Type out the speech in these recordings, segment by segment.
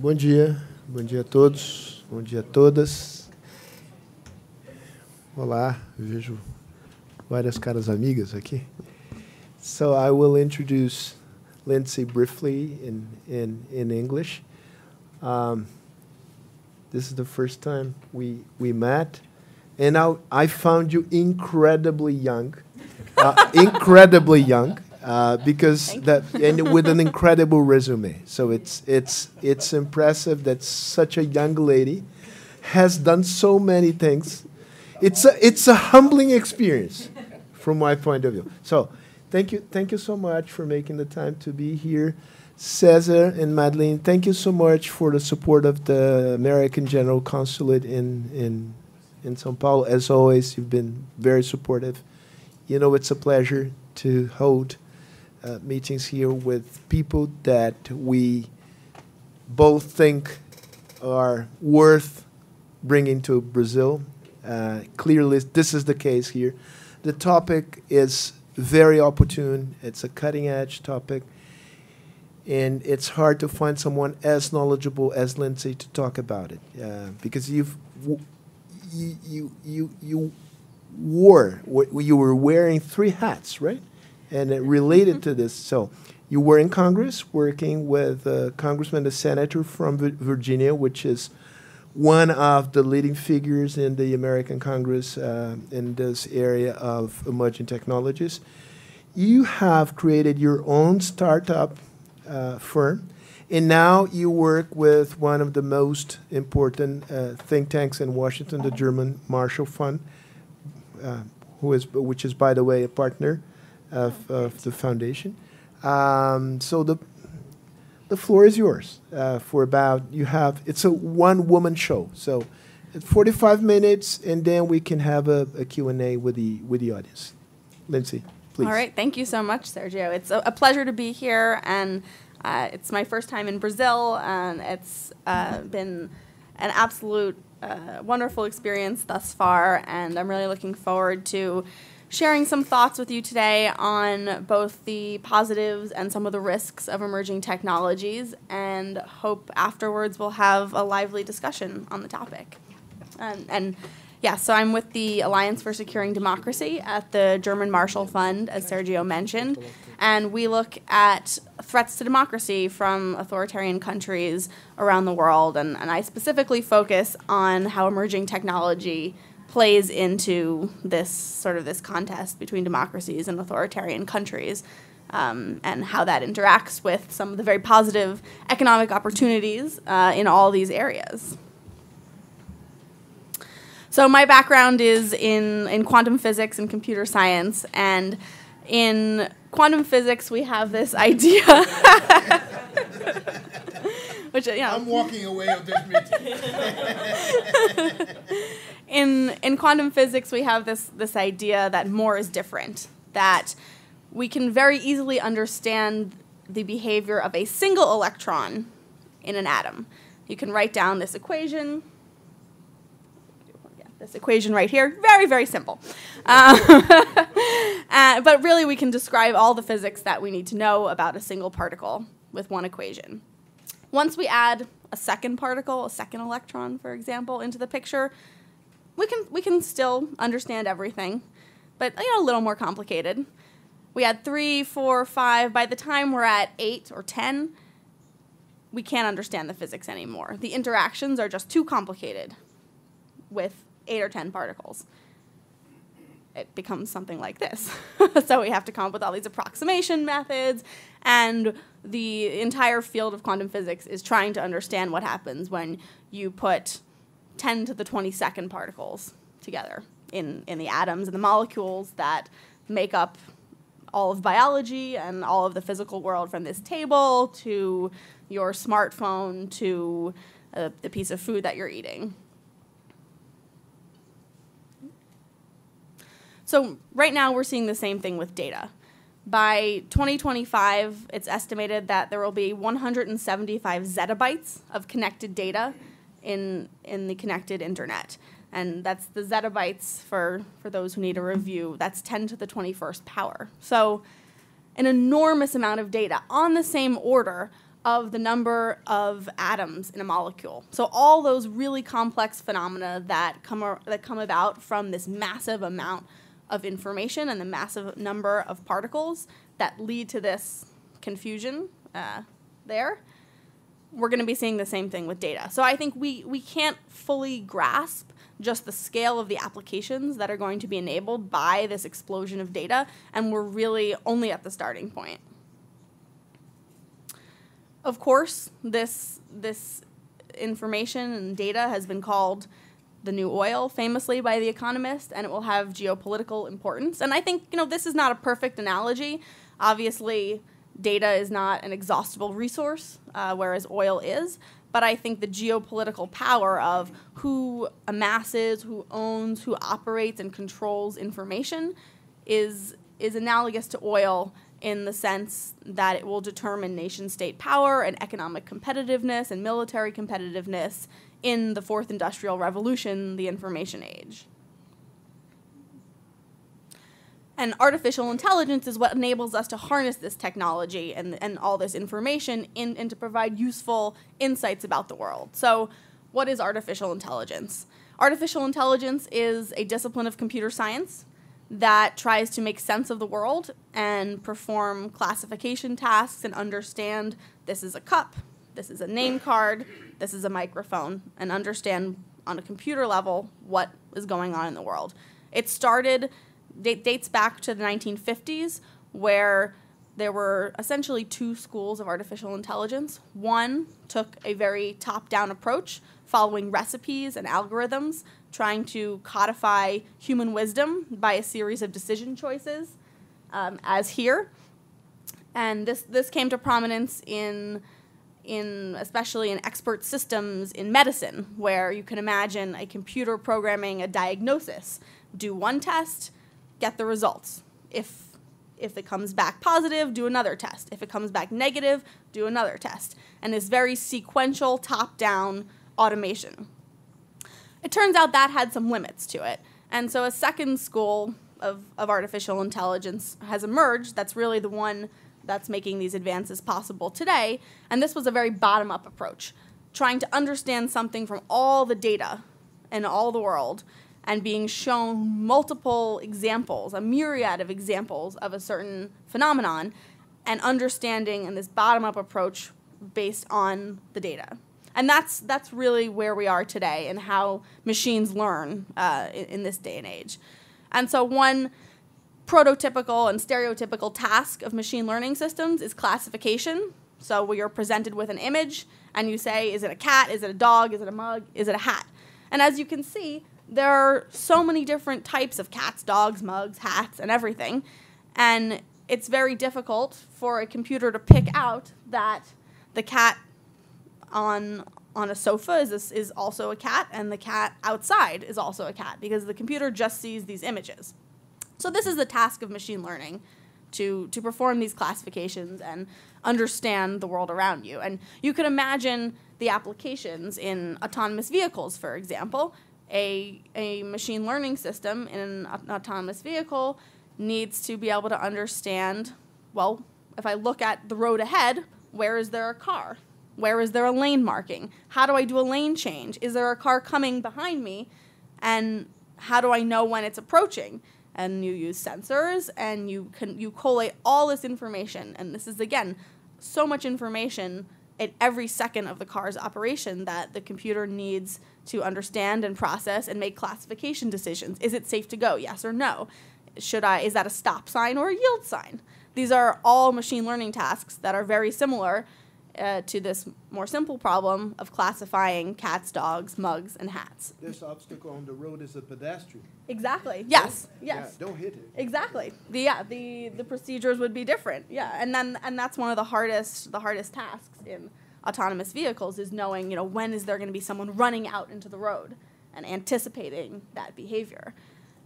Bom dia, bom dia a todos, bom dia a todas. Olá, eu vejo várias caras amigas aqui. So I will introduce Lindsay briefly in, in, in English. Um, this is the first time we, we met, and I, I found you incredibly young, uh, incredibly young, uh, because that and with an incredible resume. So it's it's it's impressive that such a young lady has done so many things. It's a it's a humbling experience from my point of view. So thank you thank you so much for making the time to be here. Cesar and Madeline, thank you so much for the support of the American General Consulate in, in, in Sao Paulo. As always, you've been very supportive. You know, it's a pleasure to hold uh, meetings here with people that we both think are worth bringing to Brazil. Uh, clearly, this is the case here. The topic is very opportune, it's a cutting edge topic and it's hard to find someone as knowledgeable as Lindsay to talk about it uh, because you've you you you you wore you were wearing three hats right and it related mm-hmm. to this so you were in Congress working with a congressman a senator from v- Virginia which is one of the leading figures in the American Congress uh, in this area of emerging technologies you have created your own startup uh, firm. And now you work with one of the most important uh, think tanks in Washington, the German Marshall Fund, uh, who is, which is, by the way, a partner of, of the foundation. Um, so the the floor is yours uh, for about you have it's a one woman show so 45 minutes and then we can have a, a q&a with the with the audience lindsay Please. All right. Thank you so much, Sergio. It's a, a pleasure to be here, and uh, it's my first time in Brazil, and it's uh, been an absolute uh, wonderful experience thus far, and I'm really looking forward to sharing some thoughts with you today on both the positives and some of the risks of emerging technologies, and hope afterwards we'll have a lively discussion on the topic. And, and yeah, so I'm with the Alliance for Securing Democracy at the German Marshall Fund, as Sergio mentioned. And we look at threats to democracy from authoritarian countries around the world. And, and I specifically focus on how emerging technology plays into this sort of this contest between democracies and authoritarian countries. Um, and how that interacts with some of the very positive economic opportunities uh, in all these areas. So my background is in, in quantum physics and computer science, and in quantum physics we have this idea. Which you know, I'm walking away of this meeting. in in quantum physics we have this this idea that more is different. That we can very easily understand the behavior of a single electron in an atom. You can write down this equation this equation right here. Very, very simple. Uh, but really, we can describe all the physics that we need to know about a single particle with one equation. Once we add a second particle, a second electron, for example, into the picture, we can, we can still understand everything, but you know, a little more complicated. We had three, four, five. By the time we're at eight or ten, we can't understand the physics anymore. The interactions are just too complicated with eight or 10 particles. It becomes something like this. so we have to come up with all these approximation methods, and the entire field of quantum physics is trying to understand what happens when you put 10 to the 22nd particles together in, in the atoms and the molecules that make up all of biology and all of the physical world from this table to your smartphone to uh, the piece of food that you're eating. So right now we're seeing the same thing with data. By 2025, it's estimated that there will be 175 zettabytes of connected data in in the connected internet. And that's the zettabytes for, for those who need a review. That's 10 to the 21st power. So an enormous amount of data on the same order of the number of atoms in a molecule. So all those really complex phenomena that come ar- that come about from this massive amount of information and the massive number of particles that lead to this confusion uh, there. We're going to be seeing the same thing with data. So I think we, we can't fully grasp just the scale of the applications that are going to be enabled by this explosion of data, and we're really only at the starting point. Of course, this this information and data has been called the new oil, famously by The Economist, and it will have geopolitical importance. And I think you know this is not a perfect analogy. Obviously, data is not an exhaustible resource, uh, whereas oil is. But I think the geopolitical power of who amasses, who owns, who operates and controls information is is analogous to oil in the sense that it will determine nation state power and economic competitiveness and military competitiveness in the fourth industrial revolution, the information age. And artificial intelligence is what enables us to harness this technology and, and all this information in, and to provide useful insights about the world. So, what is artificial intelligence? Artificial intelligence is a discipline of computer science that tries to make sense of the world and perform classification tasks and understand this is a cup, this is a name card, this is a microphone, and understand on a computer level what is going on in the world. It started, it dates back to the 1950s, where there were essentially two schools of artificial intelligence. One took a very top down approach, following recipes and algorithms trying to codify human wisdom by a series of decision choices, um, as here. And this, this came to prominence in, in especially in expert systems in medicine, where you can imagine a computer programming a diagnosis, do one test, get the results. If if it comes back positive, do another test. If it comes back negative, do another test. And this very sequential top down automation. It turns out that had some limits to it. And so a second school of, of artificial intelligence has emerged that's really the one that's making these advances possible today. And this was a very bottom up approach, trying to understand something from all the data in all the world and being shown multiple examples, a myriad of examples of a certain phenomenon, and understanding in this bottom up approach based on the data and that's that's really where we are today and how machines learn uh, in, in, this day and age. And so one prototypical and stereotypical task of machine learning systems is classification. So we are presented with an image and you say, is it a cat? Is it a dog? Is it a mug? Is it a hat? And as you can see, there are so many different types of cats, dogs, mugs, hats, and everything. And it's very difficult for a computer to pick out that the cat on on a sofa is is also a cat, and the cat outside is also a cat because the computer just sees these images. So this is the task of machine learning to to perform these classifications and understand the world around you. And you can imagine the applications in autonomous vehicles, for example. A, a machine learning system in an autonomous vehicle needs to be able to understand well, if I look at the road ahead, where is there a car? Where is there a lane marking? How do I do a lane change? Is there a car coming behind me? And how do I know when it's approaching? And you use sensors and you can you collate all this information. And this is again so much information at every second of the car's operation that the computer needs to understand and process and make classification decisions. Is it safe to go? Yes or no? Should I is that a stop sign or a yield sign? These are all machine learning tasks that are very similar uh, to this more simple problem of classifying cats, dogs, mugs, and hats. This obstacle on the road is a pedestrian. Exactly. Yes. Don't, yes. Yeah, don't hit it. Exactly. The yeah the the procedures would be different. Yeah, and then and that's one of the hardest the hardest tasks in autonomous vehicles is knowing you know when is there going to be someone running out into the road and anticipating that behavior.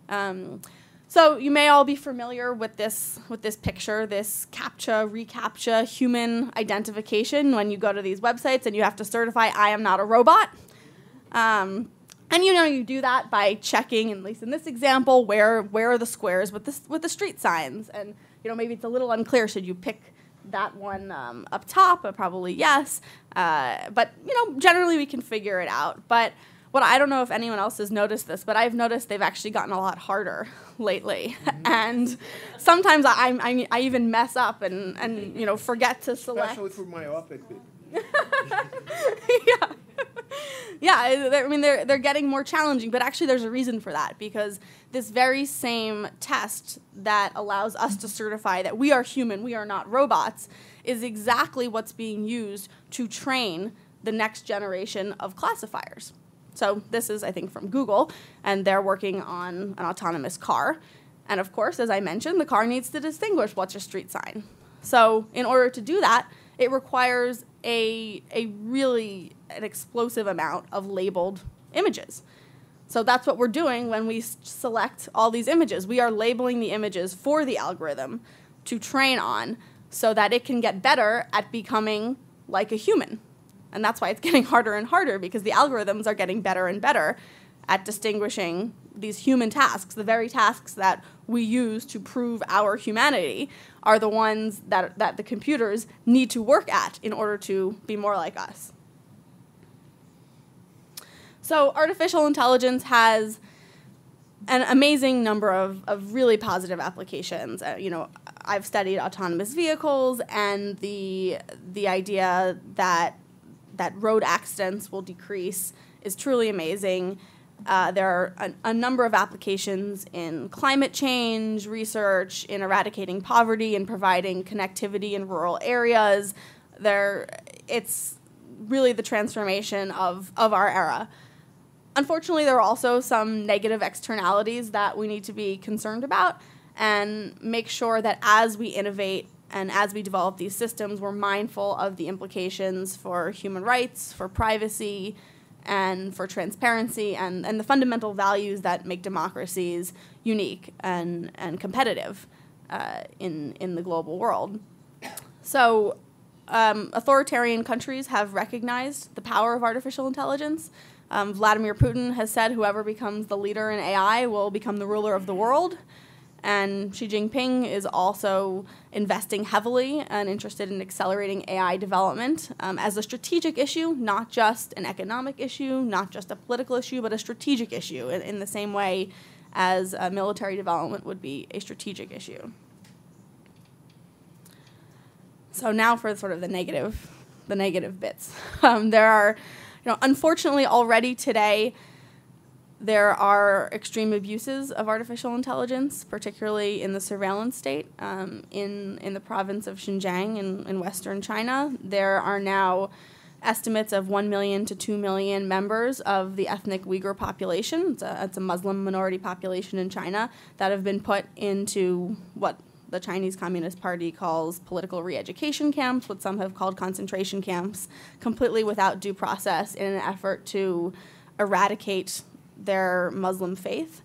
Um, so you may all be familiar with this with this picture, this CAPTCHA, reCAPTCHA, human identification when you go to these websites and you have to certify I am not a robot. Um, and you know you do that by checking, at least in this example, where where are the squares with the with the street signs, and you know maybe it's a little unclear. Should you pick that one um, up top, uh, probably yes. Uh, but you know, generally we can figure it out. But what I don't know if anyone else has noticed this, but I've noticed they've actually gotten a lot harder lately, Mm-hmm. and sometimes I, I, I even mess up and, and you know forget to select. Especially for myopic people. yeah. yeah, I mean they're they're getting more challenging, but actually there's a reason for that because this very same test that allows us to certify that we are human, we are not robots, is exactly what's being used to train the next generation of classifiers. So this is I think from Google and they're working on an autonomous car. And of course, as I mentioned, the car needs to distinguish what's a street sign. So in order to do that, it requires a, a really an explosive amount of labeled images. So that's what we're doing when we select all these images. We are labeling the images for the algorithm to train on so that it can get better at becoming like a human. And that's why it's getting harder and harder because the algorithms are getting better and better at distinguishing these human tasks. The very tasks that we use to prove our humanity are the ones that, that the computers need to work at in order to be more like us. So, artificial intelligence has an amazing number of, of really positive applications. Uh, you know, I've studied autonomous vehicles and the the idea that that road accidents will decrease is truly amazing. Uh, there are a, a number of applications in climate change research, in eradicating poverty, and providing connectivity in rural areas. There, it's really the transformation of, of our era. Unfortunately, there are also some negative externalities that we need to be concerned about and make sure that as we innovate and as we develop these systems, we're mindful of the implications for human rights, for privacy, and for transparency and, and the fundamental values that make democracies unique and, and competitive uh, in, in the global world. So, um, authoritarian countries have recognized the power of artificial intelligence. Um, Vladimir Putin has said whoever becomes the leader in AI will become the ruler of the world. And Xi Jinping is also investing heavily and interested in accelerating AI development um, as a strategic issue, not just an economic issue, not just a political issue, but a strategic issue in, in the same way as uh, military development would be a strategic issue. So now for sort of the negative, the negative bits. Um, there are, you know, unfortunately already today, there are extreme abuses of artificial intelligence, particularly in the surveillance state. Um, in in the province of Xinjiang in, in western China, there are now estimates of 1 million to 2 million members of the ethnic Uyghur population. It's a, it's a Muslim minority population in China that have been put into what the Chinese Communist Party calls political re education camps, what some have called concentration camps, completely without due process in an effort to eradicate their Muslim faith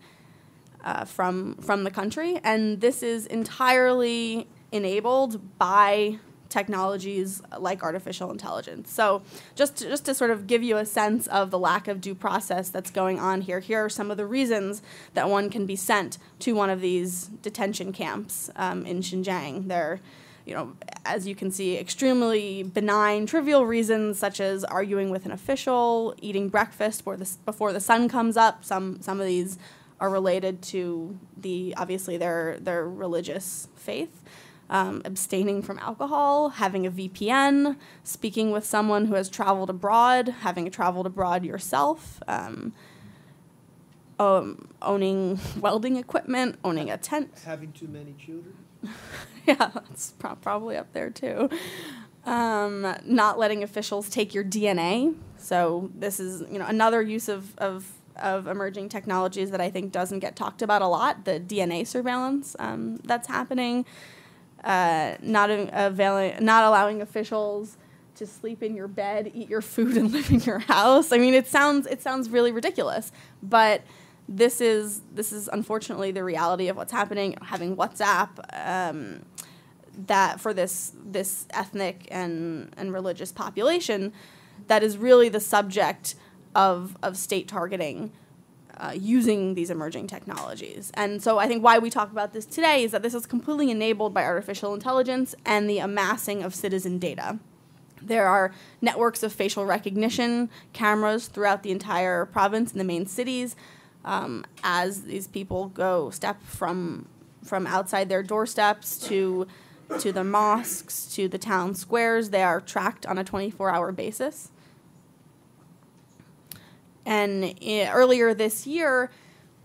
uh, from, from the country. And this is entirely enabled by technologies like artificial intelligence. So, just to, just to sort of give you a sense of the lack of due process that's going on here, here are some of the reasons that one can be sent to one of these detention camps um, in Xinjiang. They're you know, as you can see, extremely benign, trivial reasons such as arguing with an official, eating breakfast before the, before the sun comes up. Some some of these are related to the obviously their their religious faith um, abstaining from alcohol, having a VPN, speaking with someone who has traveled abroad, having traveled abroad yourself, um, um, owning welding equipment, owning a tent. Having too many children? yeah, that's pro- probably up there too. Um, not letting officials take your DNA. So this is you know another use of, of of emerging technologies that I think doesn't get talked about a lot. The DNA surveillance um, that's happening. Uh, not availing, not allowing officials to sleep in your bed, eat your food, and live in your house. I mean, it sounds it sounds really ridiculous, but this is this is unfortunately the reality of what's happening. Having WhatsApp. Um, that for this this ethnic and, and religious population that is really the subject of, of state targeting uh, using these emerging technologies. And so I think why we talk about this today is that this is completely enabled by artificial intelligence and the amassing of citizen data. There are networks of facial recognition cameras throughout the entire province in the main cities. Um, as these people go step from from outside their doorsteps to to the mosques to the town squares, they are tracked on a 24-hour basis. And i- earlier this year,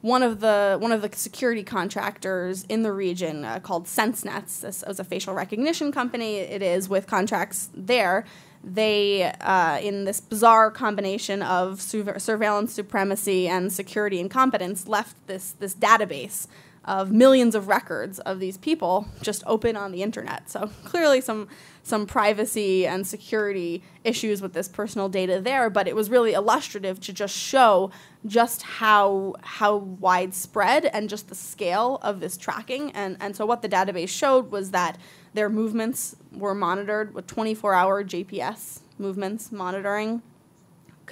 one of the one of the security contractors in the region uh, called SenseNets, this was a facial recognition company. It is with contracts there. They, uh, in this bizarre combination of su- surveillance supremacy and security incompetence, left this this database of millions of records of these people just open on the internet. So clearly some some privacy and security issues with this personal data there, but it was really illustrative to just show just how how widespread and just the scale of this tracking. And and so what the database showed was that their movements were monitored with 24-hour GPS movements monitoring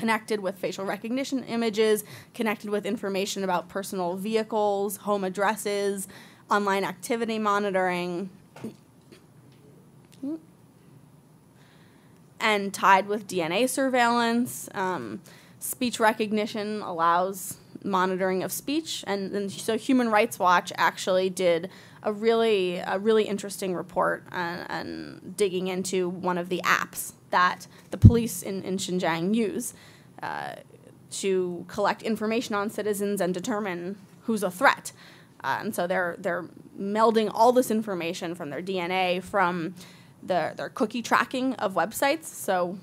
connected with facial recognition images, connected with information about personal vehicles, home addresses, online activity monitoring, and tied with DNA surveillance. Um, speech recognition allows monitoring of speech, and, and so Human Rights Watch actually did a really a really interesting report and, and digging into one of the apps that the police in, in Xinjiang use uh, to collect information on citizens and determine who's a threat. Uh, and so they're they're melding all this information from their DNA, from their their cookie tracking of websites. So,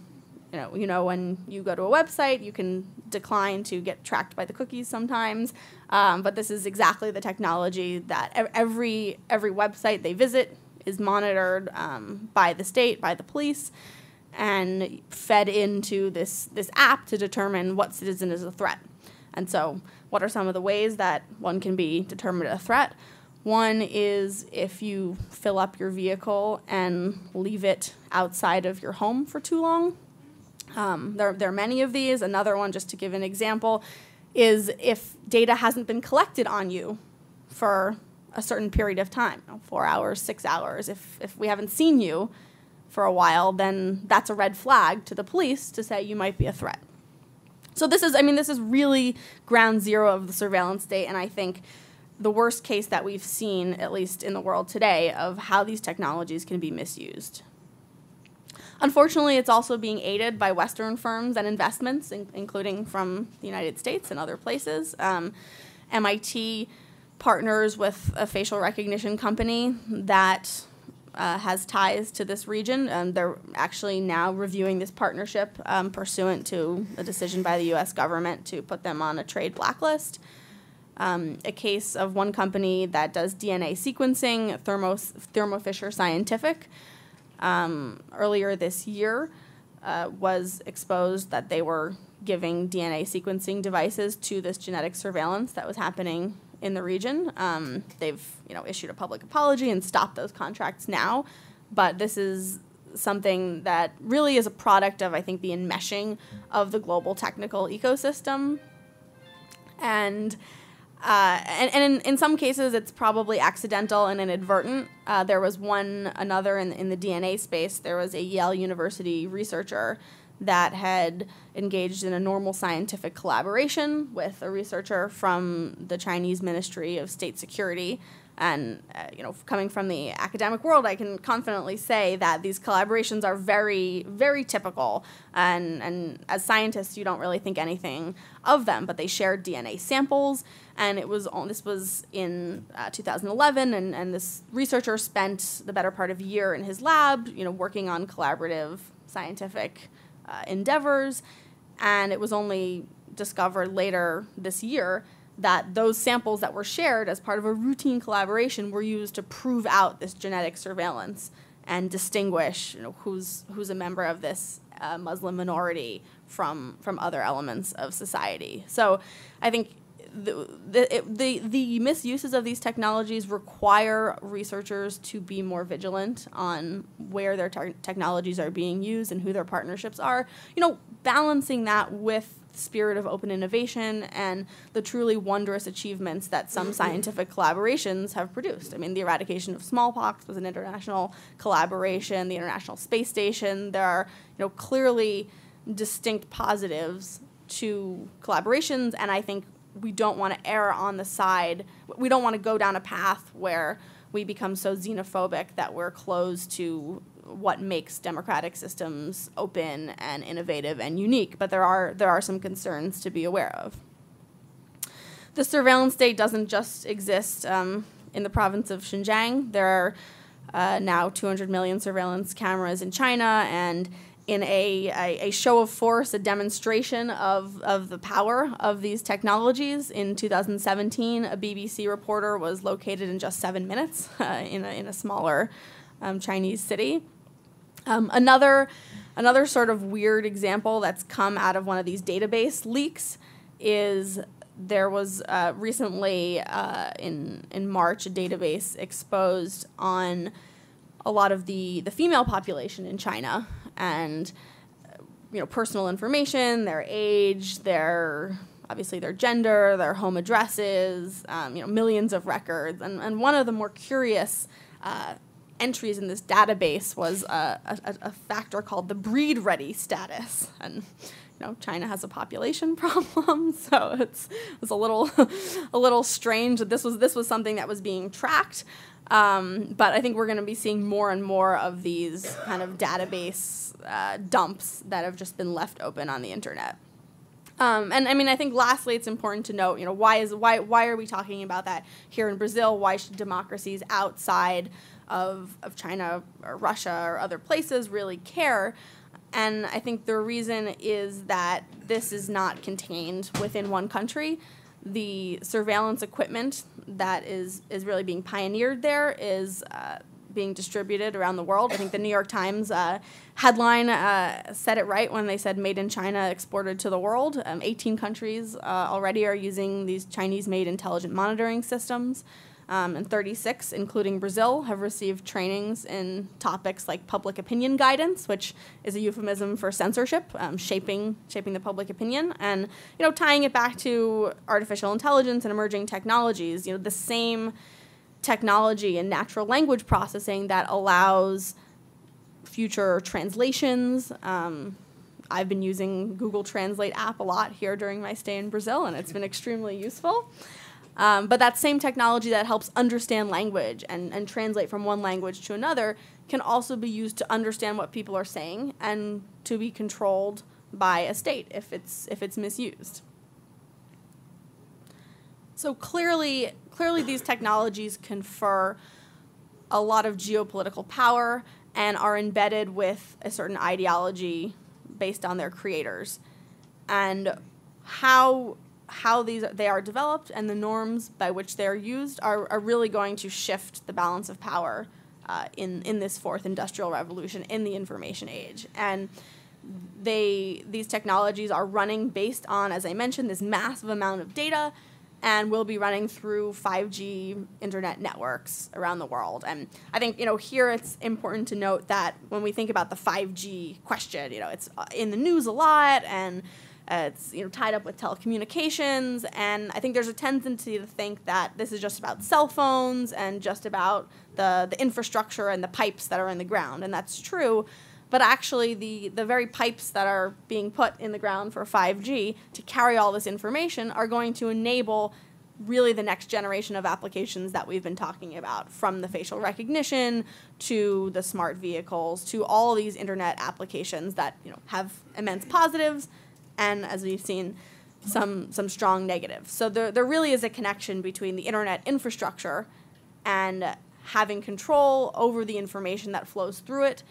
you know, you know when you go to a website, you can decline to get tracked by the cookies sometimes. Um, but this is exactly the technology that ev- every every website they visit is monitored um, by the state, by the police, and fed into this this app to determine what citizen is a threat. And so, what are some of the ways that one can be determined a threat? One is if you fill up your vehicle and leave it outside of your home for too long. Um, there, there are many of these. Another one, just to give an example, is if data hasn't been collected on you for a certain period of time, you know, four hours, six hours. If, if we haven't seen you for a while, then that's a red flag to the police to say you might be a threat. So this is, I mean, this is really ground zero of the surveillance state, and I think the worst case that we've seen, at least in the world today, of how these technologies can be misused. Unfortunately, it's also being aided by Western firms and investments, in, including from the United States and other places. Um, MIT partners with a facial recognition company that uh, has ties to this region. and they're actually now reviewing this partnership um, pursuant to a decision by the U.S. government to put them on a trade blacklist. Um, a case of one company that does DNA sequencing, Thermo, Thermo Fisher Scientific, um, earlier this year uh, was exposed that they were giving DNA sequencing devices to this genetic surveillance that was happening in the region. Um, they've you know issued a public apology and stopped those contracts now, but this is something that really is a product of I think the enmeshing of the global technical ecosystem, and. Uh, and and in, in some cases, it's probably accidental and inadvertent. Uh, there was one another in, in the DNA space. There was a Yale University researcher that had engaged in a normal scientific collaboration with a researcher from the Chinese Ministry of State Security. And uh, you know, coming from the academic world, I can confidently say that these collaborations are very, very typical. And and as scientists, you don't really think anything of them, but they shared DNA samples, and it was on, this was in uh, 2011, and, and this researcher spent the better part of a year in his lab, you know, working on collaborative scientific uh, endeavors, and it was only discovered later this year that those samples that were shared as part of a routine collaboration were used to prove out this genetic surveillance and distinguish you know, who's, who's a member of this uh, Muslim minority from, from other elements of society. So I think the, the, the, the misuses of these technologies require researchers to be more vigilant on where their technologies are being used and who their partnerships are. You know, balancing that with the spirit of open innovation and the truly wondrous achievements that some mm-hmm. scientific collaborations have produced. I mean, the eradication of smallpox was an international collaboration, the International Space Station. There are, you know, clearly distinct positives to collaborations, and I think we don't want to err on the side. We don't want to go down a path where we become so xenophobic that we're closed to what makes democratic systems open and innovative and unique. But there are there are some concerns to be aware of. The surveillance state doesn't just exist um, in the province of Xinjiang. There are uh, now 200 million surveillance cameras in China, and in a, a, a show of force, a demonstration of, of the power of these technologies. In 2017, a BBC reporter was located in just seven minutes uh, in, a, in a smaller um, Chinese city. Um, another, another sort of weird example that's come out of one of these database leaks is there was uh, recently uh, in in March a database exposed on a lot of the the female population in China and you know personal information, their age, their obviously their gender, their home addresses, um, you know millions of records, and and one of the more curious. Uh, entries in this database was a, a, a factor called the breed ready status and you know China has a population problem so it's it's a little a little strange that this was this was something that was being tracked um, but I think we're going to be seeing more and more of these kind of database uh, dumps that have just been left open on the internet. Um, and I mean, I think lastly, it's important to note, you know, why is why why are we talking about that here in Brazil? Why should democracies outside of of China or Russia or other places really care? And I think the reason is that this is not contained within one country. The surveillance equipment that is is really being pioneered there is uh, being distributed around the world. I think the New York Times uh, headline uh, said it right when they said "Made in China, exported to the world." Um, 18 countries uh, already are using these Chinese-made intelligent monitoring systems, um, and 36, including Brazil, have received trainings in topics like public opinion guidance, which is a euphemism for censorship, um, shaping shaping the public opinion, and you know tying it back to artificial intelligence and emerging technologies. You know the same technology and natural language processing that allows future translations. Um, I've been using Google Translate app a lot here during my stay in Brazil, and it's been extremely useful. Um, but that same technology that helps understand language and, and translate from one language to another can also be used to understand what people are saying and to be controlled by a state if it's if it's misused. So clearly, clearly these technologies confer a lot of geopolitical power and are embedded with a certain ideology based on their creators. And how how these they are developed and the norms by which they are used are, are really going to shift the balance of power uh, in in this fourth industrial revolution in the information age and they these technologies are running based on as i mentioned this massive amount of data and will be running through 5G internet networks around the world. And I think you know here it's important to note that when we think about the 5G question, you know it's uh, in the news a lot and uh, it's you know tied up with telecommunications, and I think there's a tendency to think that this is just about cell phones and just about the the infrastructure and the pipes that are in the ground, and that's true. But actually, the, the very pipes that are being put in the ground for 5G to carry all this information are going to enable really the next generation of applications that we've been talking about from the facial recognition to the smart vehicles to all these internet applications that you know have immense positives and as we've seen some some strong negatives so there, there really is a connection between the internet infrastructure and having control over the information that flows through it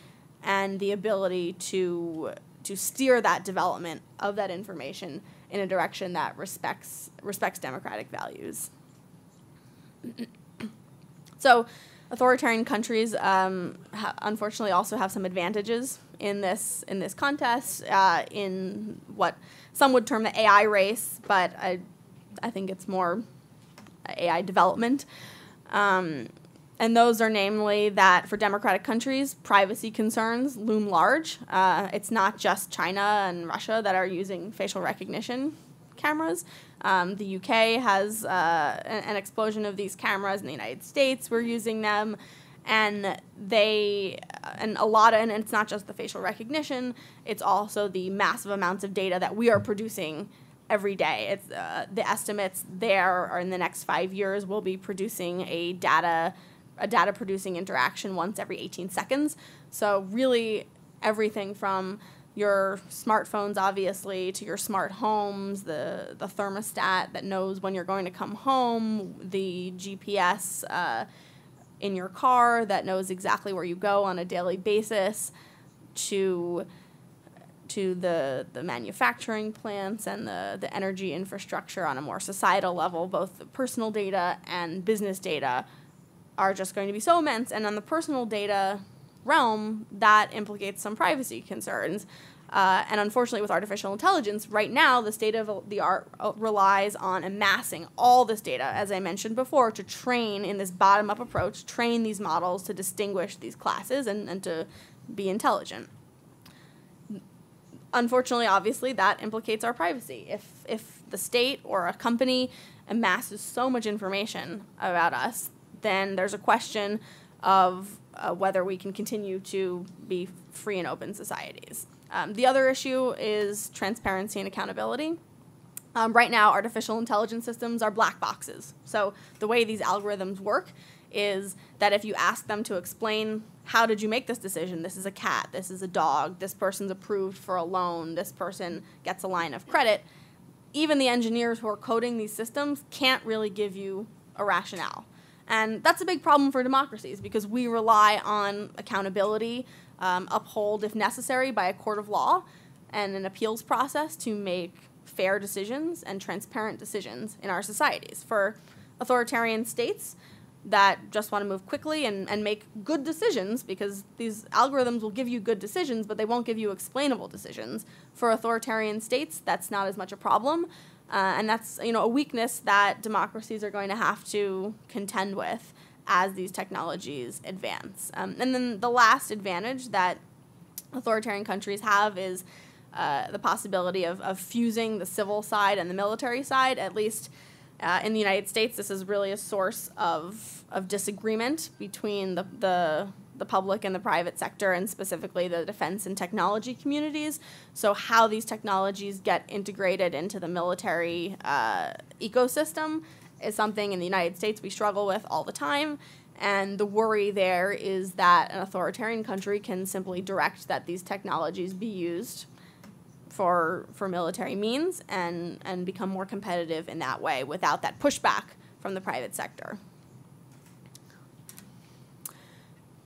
and the ability to to steer that development of that information in a direction that respects respects democratic values. so, authoritarian countries, um, ha- unfortunately, also have some advantages in this in this contest. Uh, in what some would term the AI race, but I I think it's more AI development. Um, and those are namely that for democratic countries, privacy concerns loom large. Uh, it's not just China and Russia that are using facial recognition cameras. Um, the UK has uh, an, an explosion of these cameras. In the United States, we're using them and they and a lot of and it's not just the facial recognition it's also the massive amounts of data that we are producing every day it's uh, the estimates there are in the next five years we'll be producing a data a data producing interaction once every 18 seconds so really everything from your smartphones obviously to your smart homes the the thermostat that knows when you're going to come home the gps uh, in your car that knows exactly where you go on a daily basis to to the, the manufacturing plants and the, the energy infrastructure on a more societal level, both personal data and business data are just going to be so immense. And on the personal data realm, that implicates some privacy concerns. Uh, and unfortunately, with artificial intelligence, right now, the state of the art uh, relies on amassing all this data, as I mentioned before, to train in this bottom up approach, train these models to distinguish these classes and, and to be intelligent. Unfortunately, obviously, that implicates our privacy. If, if the state or a company amasses so much information about us, then there's a question of uh, whether we can continue to be free and open societies. Um, the other issue is transparency and accountability. Um, right now, artificial intelligence systems are black boxes. So the way these algorithms work is that if you ask them to explain how did you make this decision, this is a cat, this is a dog, this person's approved for a loan, this person gets a line of credit, even the engineers who are coding these systems can't really give you a rationale. And that's a big problem for democracies because we rely on accountability um, uphold, if necessary, by a court of law and an appeals process to make fair decisions and transparent decisions in our societies. For authoritarian states that just want to move quickly and, and make good decisions, because these algorithms will give you good decisions, but they won't give you explainable decisions. For authoritarian states, that's not as much a problem. Uh, and that's you know a weakness that democracies are going to have to contend with as these technologies advance. Um, and then the last advantage that authoritarian countries have is uh, the possibility of, of fusing the civil side and the military side. At least uh, in the United States, this is really a source of, of disagreement between the, the, the public and the private sector, and specifically the defense and technology communities. So, how these technologies get integrated into the military uh, ecosystem is something in the United States we struggle with all the time. And the worry there is that an authoritarian country can simply direct that these technologies be used for, for military means and, and become more competitive in that way without that pushback from the private sector.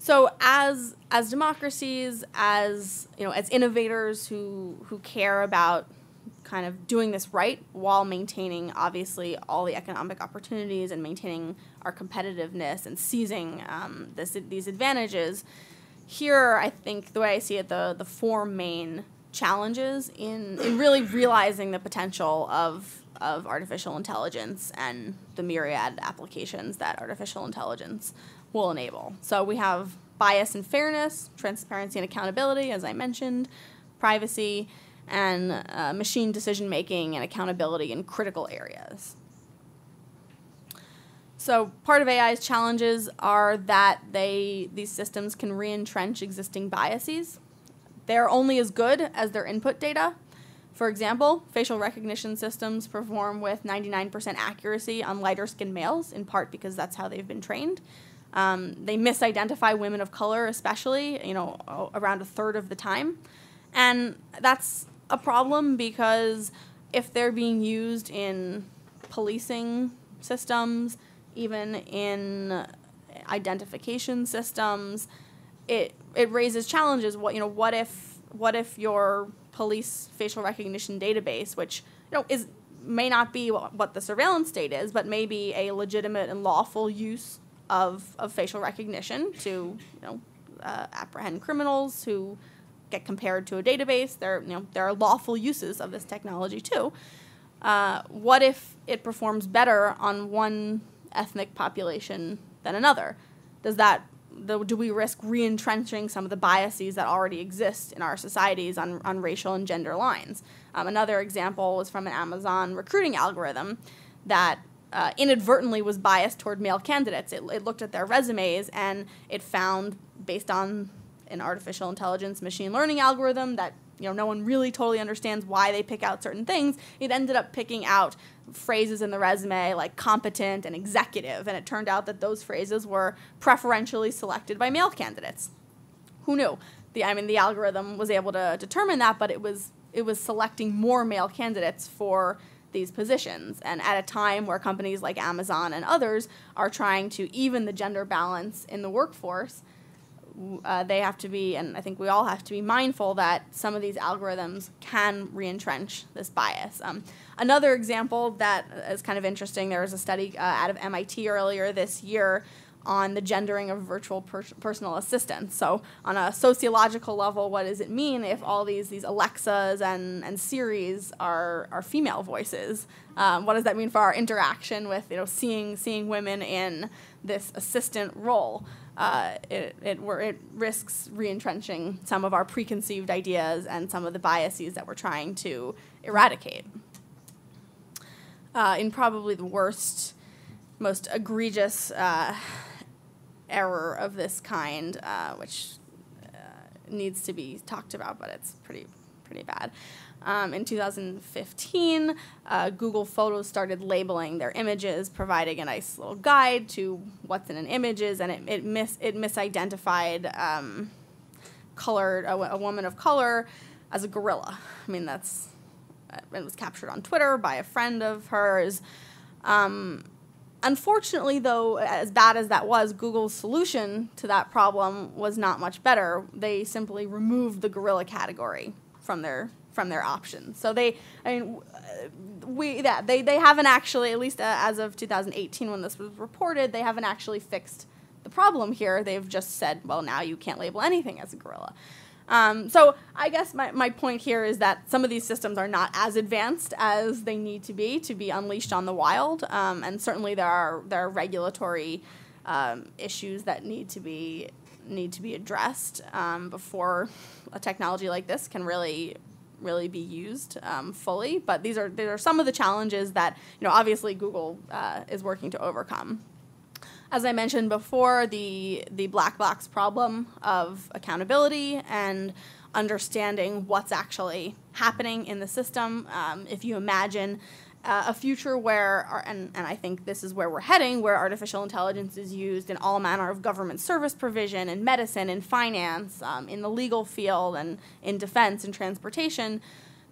So as as democracies, as you know, as innovators who who care about kind of doing this right while maintaining obviously all the economic opportunities and maintaining our competitiveness and seizing um, this, these advantages. Here, I think the way I see it, the, the four main challenges in, in really realizing the potential of, of artificial intelligence and the myriad applications that artificial intelligence will enable. So we have bias and fairness, transparency and accountability, as I mentioned, privacy, and uh, machine decision making and accountability in critical areas. So part of AI's challenges are that they these systems can reentrench existing biases. They're only as good as their input data. For example, facial recognition systems perform with 99% accuracy on lighter skinned males, in part because that's how they've been trained. Um, they misidentify women of color, especially, you know, around a third of the time. And that's a problem because if they're being used in policing systems, even in identification systems, it it raises challenges. What you know, what if what if your police facial recognition database, which you know is may not be what the surveillance state is, but may be a legitimate and lawful use of, of facial recognition to you know uh, apprehend criminals who get compared to a database. There, you know, there are lawful uses of this technology too. uh, what if it performs better on one ethnic population than another? Does that the, do we risk re-entrenching some of the biases that already exist in our societies on, on racial and gender lines? Um, another example was from an Amazon recruiting algorithm that uh, inadvertently was biased toward male candidates. It, it looked at their resumes and it found, based on an artificial intelligence machine learning algorithm that you know no one really totally understands why they pick out certain things it ended up picking out phrases in the resume like competent and executive and it turned out that those phrases were preferentially selected by male candidates who knew the i mean the algorithm was able to determine that but it was it was selecting more male candidates for these positions. And at a time where companies like Amazon and others are trying to even the gender balance in the workforce, uh, they have to be, and I think we all have to be mindful that some of these algorithms can reentrench this bias. Um, another example that is kind of interesting there was a study uh, out of MIT earlier this year on the gendering of virtual per- personal assistants. So, on a sociological level, what does it mean if all these these Alexas and and Siris are are female voices? Um, what does that mean for our interaction with you know seeing seeing women in this assistant role? Uh, it, it, it risks reentrenching some of our preconceived ideas and some of the biases that we're trying to eradicate. Uh, in probably the worst, most egregious uh, error of this kind, uh, which uh, needs to be talked about, but it's pretty pretty bad. Um, in 2015, uh, Google Photos started labeling their images, providing a nice little guide to what's in an images, and it it, mis- it misidentified um, colored a, a, woman of color as a gorilla. I mean that's it was captured on Twitter by a friend of hers. Um, Unfortunately, though, as bad as that was, Google's solution to that problem was not much better. They simply removed the gorilla category from their from their options. So they, I mean, we that they they haven't actually, at least uh, as of 2018 when this was reported, they haven't actually fixed the problem here. They've just said, well, now you can't label anything as a gorilla. Um, so I guess my, my point here is that some of these systems are not as advanced as they need to be to be unleashed on the wild, um, and certainly there are there are regulatory um, issues that need to be need to be addressed um, before a technology like this can really really be used um, fully. But these are these are some of the challenges that you know obviously Google uh, is working to overcome. As I mentioned before, the the black box problem of accountability and understanding what's actually happening in the system. Um, if you imagine uh, a future where, our, and, and I think this is where we're heading, where artificial intelligence is used in all manner of government service provision, in medicine, in finance, um, in the legal field, and in defense and transportation,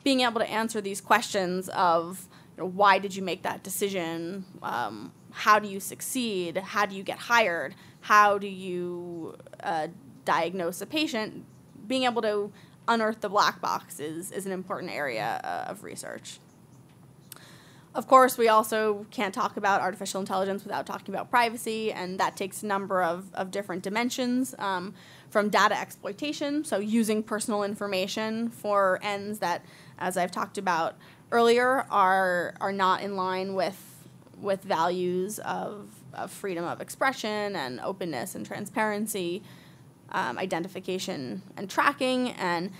being able to answer these questions of why did you make that decision? Um, how do you succeed? How do you get hired? How do you uh, diagnose a patient? Being able to unearth the black box is, an important area uh, of research. Of course, we also can't talk about artificial intelligence without talking about privacy, and that takes a number of, of different dimensions um, from data exploitation, so using personal information for ends that, as I've talked about earlier, are, are not in line with with values of, of freedom of expression and openness and transparency, um, identification and tracking. And,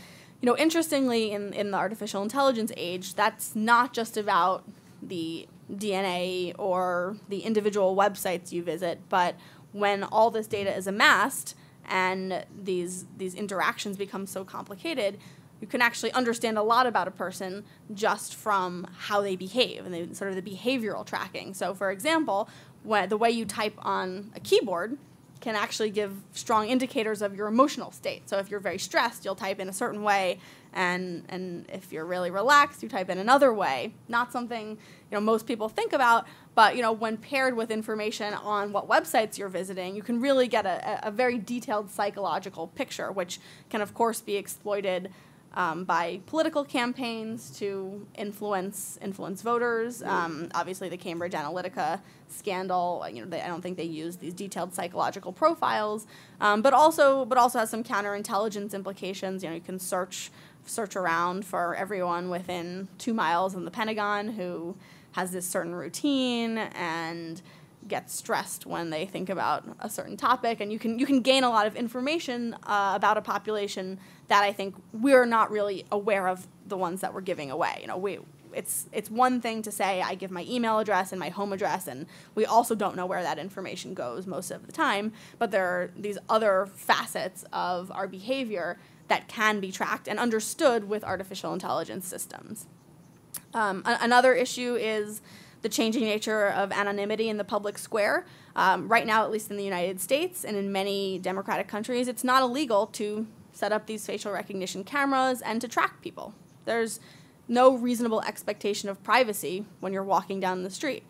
you know, interestingly, in, in the artificial intelligence age, that's not just about the DNA or the individual websites you visit, but when all this data is amassed and these these interactions become so complicated, you can actually understand a lot about a person just from how they behave and they, sort of the behavioral tracking. So, for example, the way you type on a keyboard can actually give strong indicators of your emotional state. So, if you're very stressed, you'll type in a certain way, and and if you're really relaxed, you type in another way. Not something you know most people think about, but you know when paired with information on what websites you're visiting, you can really get a, a very detailed psychological picture, which can of course be exploited um, by political campaigns to influence influence voters. Um, obviously, the Cambridge Analytica scandal. You know, they, I don't think they use these detailed psychological profiles, um, but also but also has some counterintelligence implications. You know, you can search search around for everyone within two miles of the Pentagon who has this certain routine and gets stressed when they think about a certain topic and you can you can gain a lot of information uh, about a population that I think we're not really aware of the ones that we're giving away. You know we it's it's one thing to say I give my email address and my home address and we also don't know where that information goes most of the time but there are these other facets of our behavior that can be tracked and understood with artificial intelligence systems. Um, a- another issue is the changing nature of anonymity in the public square. Um, right now, at least in the United States and in many democratic countries, it's not illegal to set up these facial recognition cameras and to track people. There's no reasonable expectation of privacy when you're walking down the street.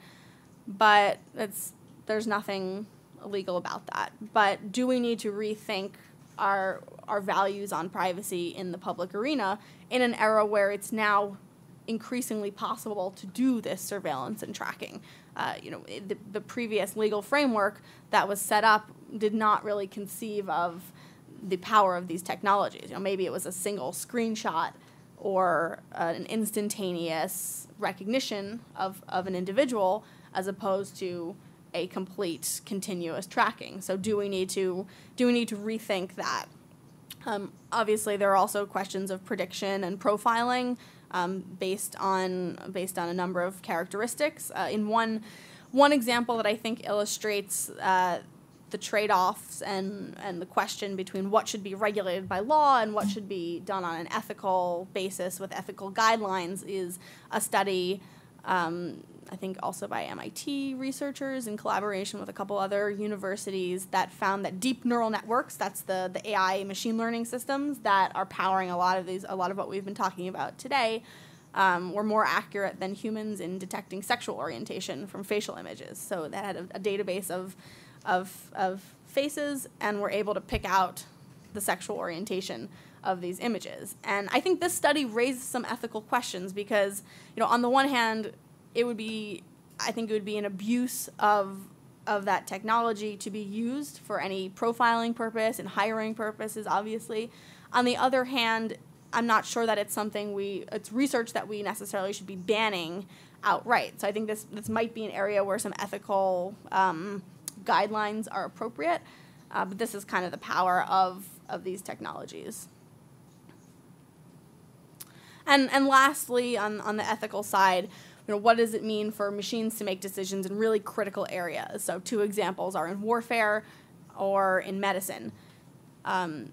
But it's, there's nothing illegal about that. But do we need to rethink our, our values on privacy in the public arena in an era where it's now increasingly possible to do this surveillance and tracking. Uh, you know, the, the previous legal framework that was set up did not really conceive of the power of these technologies. You know, maybe it was a single screenshot or uh, an instantaneous recognition of, of an individual as opposed to a complete continuous tracking. So do we need to do we need to rethink that? Um, obviously, there are also questions of prediction and profiling um, based on based on a number of characteristics. Uh, in one one example that I think illustrates uh, the trade-offs and and the question between what should be regulated by law and what should be done on an ethical basis with ethical guidelines is a study. Um, I think also by MIT researchers in collaboration with a couple other universities that found that deep neural networks, that's the, the AI machine learning systems that are powering a lot of these, a lot of what we've been talking about today, um, were more accurate than humans in detecting sexual orientation from facial images. So that had a, a database of, of, of faces and were able to pick out the sexual orientation of these images. And I think this study raises some ethical questions because, you know, on the one hand, it would be I think it would be an abuse of of that technology to be used for any profiling purpose and hiring purposes obviously. On the other hand, I'm not sure that it's something we it's research that we necessarily should be banning outright. So I think this this might be an area where some ethical um, guidelines are appropriate. Uh, but this is kind of the power of of these technologies. And and lastly, on on the ethical side, you know, what does it mean for machines to make decisions in really critical areas? So two examples are in warfare or in medicine. Um,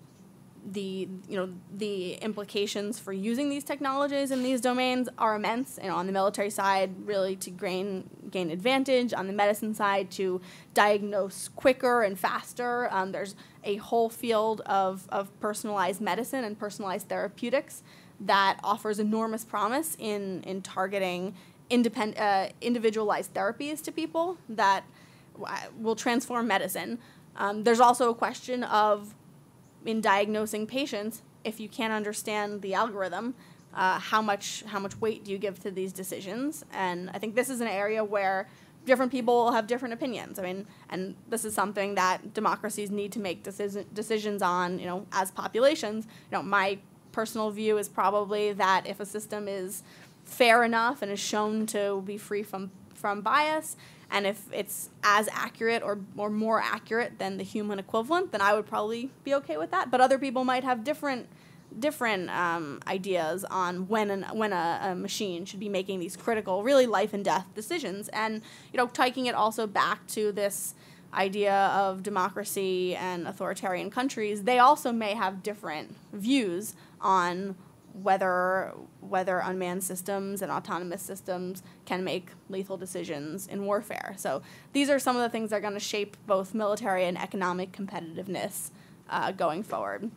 the you know the implications for using these technologies in these domains are immense. Know, on the military side, really to gain gain advantage. On the medicine side, to diagnose quicker and faster. Um, there's a whole field of of personalized medicine and personalized therapeutics that offers enormous promise in in targeting independent, uh, individualized therapies to people that will transform medicine. Um, there's also a question of, in diagnosing patients, if you can't understand the algorithm, uh, how much how much weight do you give to these decisions? And I think this is an area where different people will have different opinions. I mean, and this is something that democracies need to make decision, decisions on. You know, as populations. You know, my personal view is probably that if a system is fair enough and is shown to be free from from bias. And if it's as accurate or, or more accurate than the human equivalent then i would probably be okay with that. But other people might have different different um, ideas on when an, when a, a, machine should be making these critical really life and death decisions. And you know taking it also back to this idea of democracy and authoritarian countries they also may have different views on whether whether unmanned systems and autonomous systems can make lethal decisions in warfare. So these are some of the things that are going to shape both military and economic competitiveness uh, going forward.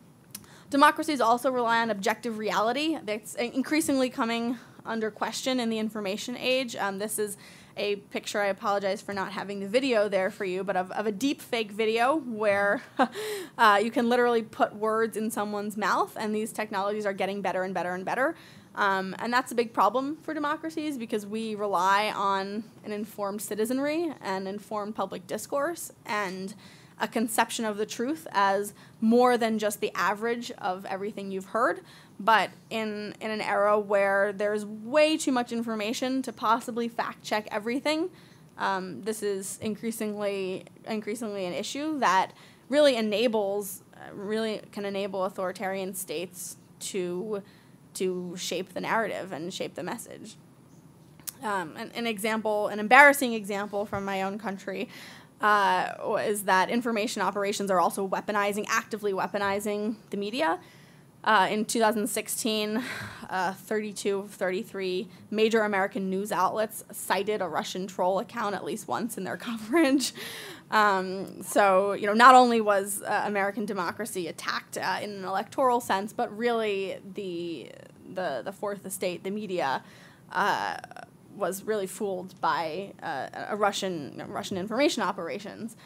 Democracies also rely on objective reality. That's increasingly coming under question in the information age. Um, this is a picture. I apologize for not having the video there for you, but of, of a deep fake video where uh, you can literally put words in someone's mouth, and these technologies are getting better and better and better. Um, and that's a big problem for democracies because we rely on an informed citizenry and informed public discourse. And a conception of the truth as more than just the average of everything you've heard, but in, in an era where there's way too much information to possibly fact check everything, um, this is increasingly increasingly an issue that really enables uh, really can enable authoritarian states to to shape the narrative and shape the message. Um, an, an, example, an embarrassing example from my own country, uh, is that information operations are also weaponizing, actively weaponizing the media. Uh, in 2016, uh, 32 of 33 major American news outlets cited a Russian troll account at least once in their coverage. Um, so, you know, not only was uh, American democracy attacked uh, in an electoral sense, but really the the the fourth estate, the media, uh, was really fooled by uh, a Russian Russian information operations.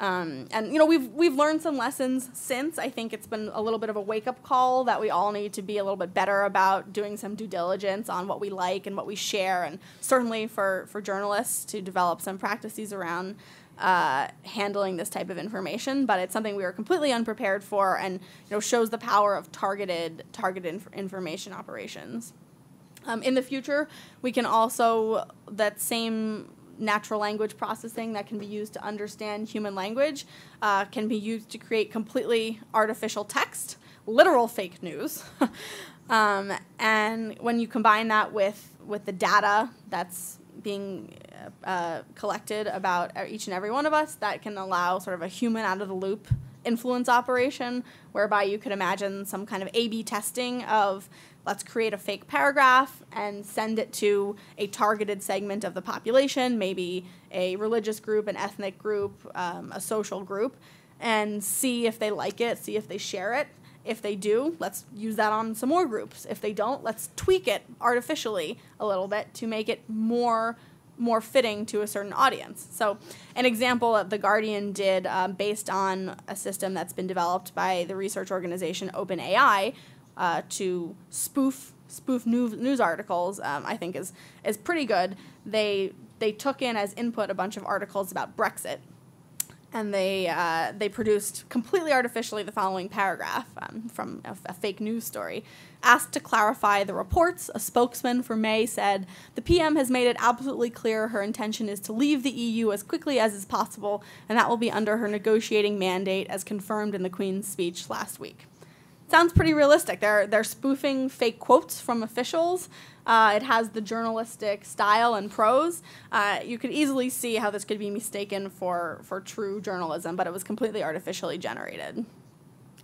Um, and you know we've we've learned some lessons since. I think it's been a little bit of a wake up call that we all need to be a little bit better about doing some due diligence on what we like and what we share, and certainly for for journalists to develop some practices around uh, handling this type of information. But it's something we are completely unprepared for, and you know shows the power of targeted targeted inf- information operations. Um, in the future, we can also that same natural language processing that can be used to understand human language uh, can be used to create completely artificial text, literal fake news. um, and when you combine that with, with the data that's being uh, collected about each and every one of us, that can allow sort of a human out of the loop influence operation, whereby you could imagine some kind of A B testing of let's create a fake paragraph and send it to a targeted segment of the population, maybe a religious group, an ethnic group, um, a social group, and see if they like it, see if they share it. If they do, let's use that on some more groups. If they don't, let's tweak it artificially a little bit to make it more more fitting to a certain audience. So, an example that The Guardian did um, based on a system that's been developed by the research organization OpenAI uh, to spoof spoof news, news articles, um, I think is is pretty good. They they took in as input a bunch of articles about Brexit, and they uh, they produced completely artificially the following paragraph um, from a, a, fake news story. Asked to clarify the reports, a spokesman for May said the PM has made it absolutely clear her intention is to leave the EU as quickly as is possible, and that will be under her negotiating mandate, as confirmed in the Queen's speech last week sounds pretty realistic. They're they're spoofing fake quotes from officials. Uh, it has the journalistic style and prose. Uh, you could easily see how this could be mistaken for for true journalism, but it was completely artificially generated.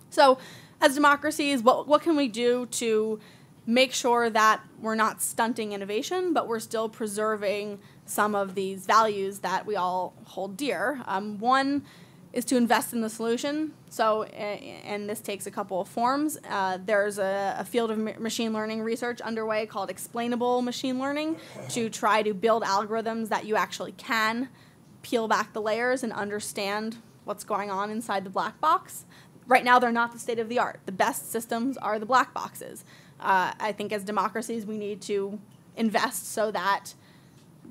So, as democracies, what what can we do to make sure that we're not stunting innovation, but we're still preserving some of these values that we all hold dear? Um, one is to invest in the solution. So, and this takes a couple of forms. Uh, there's a, a, field of machine learning research underway called explainable machine learning to try to build algorithms that you actually can peel back the layers and understand what's going on inside the black box. Right now, they're not the state of the art. The best systems are the black boxes. Uh, I think as democracies, we need to invest so that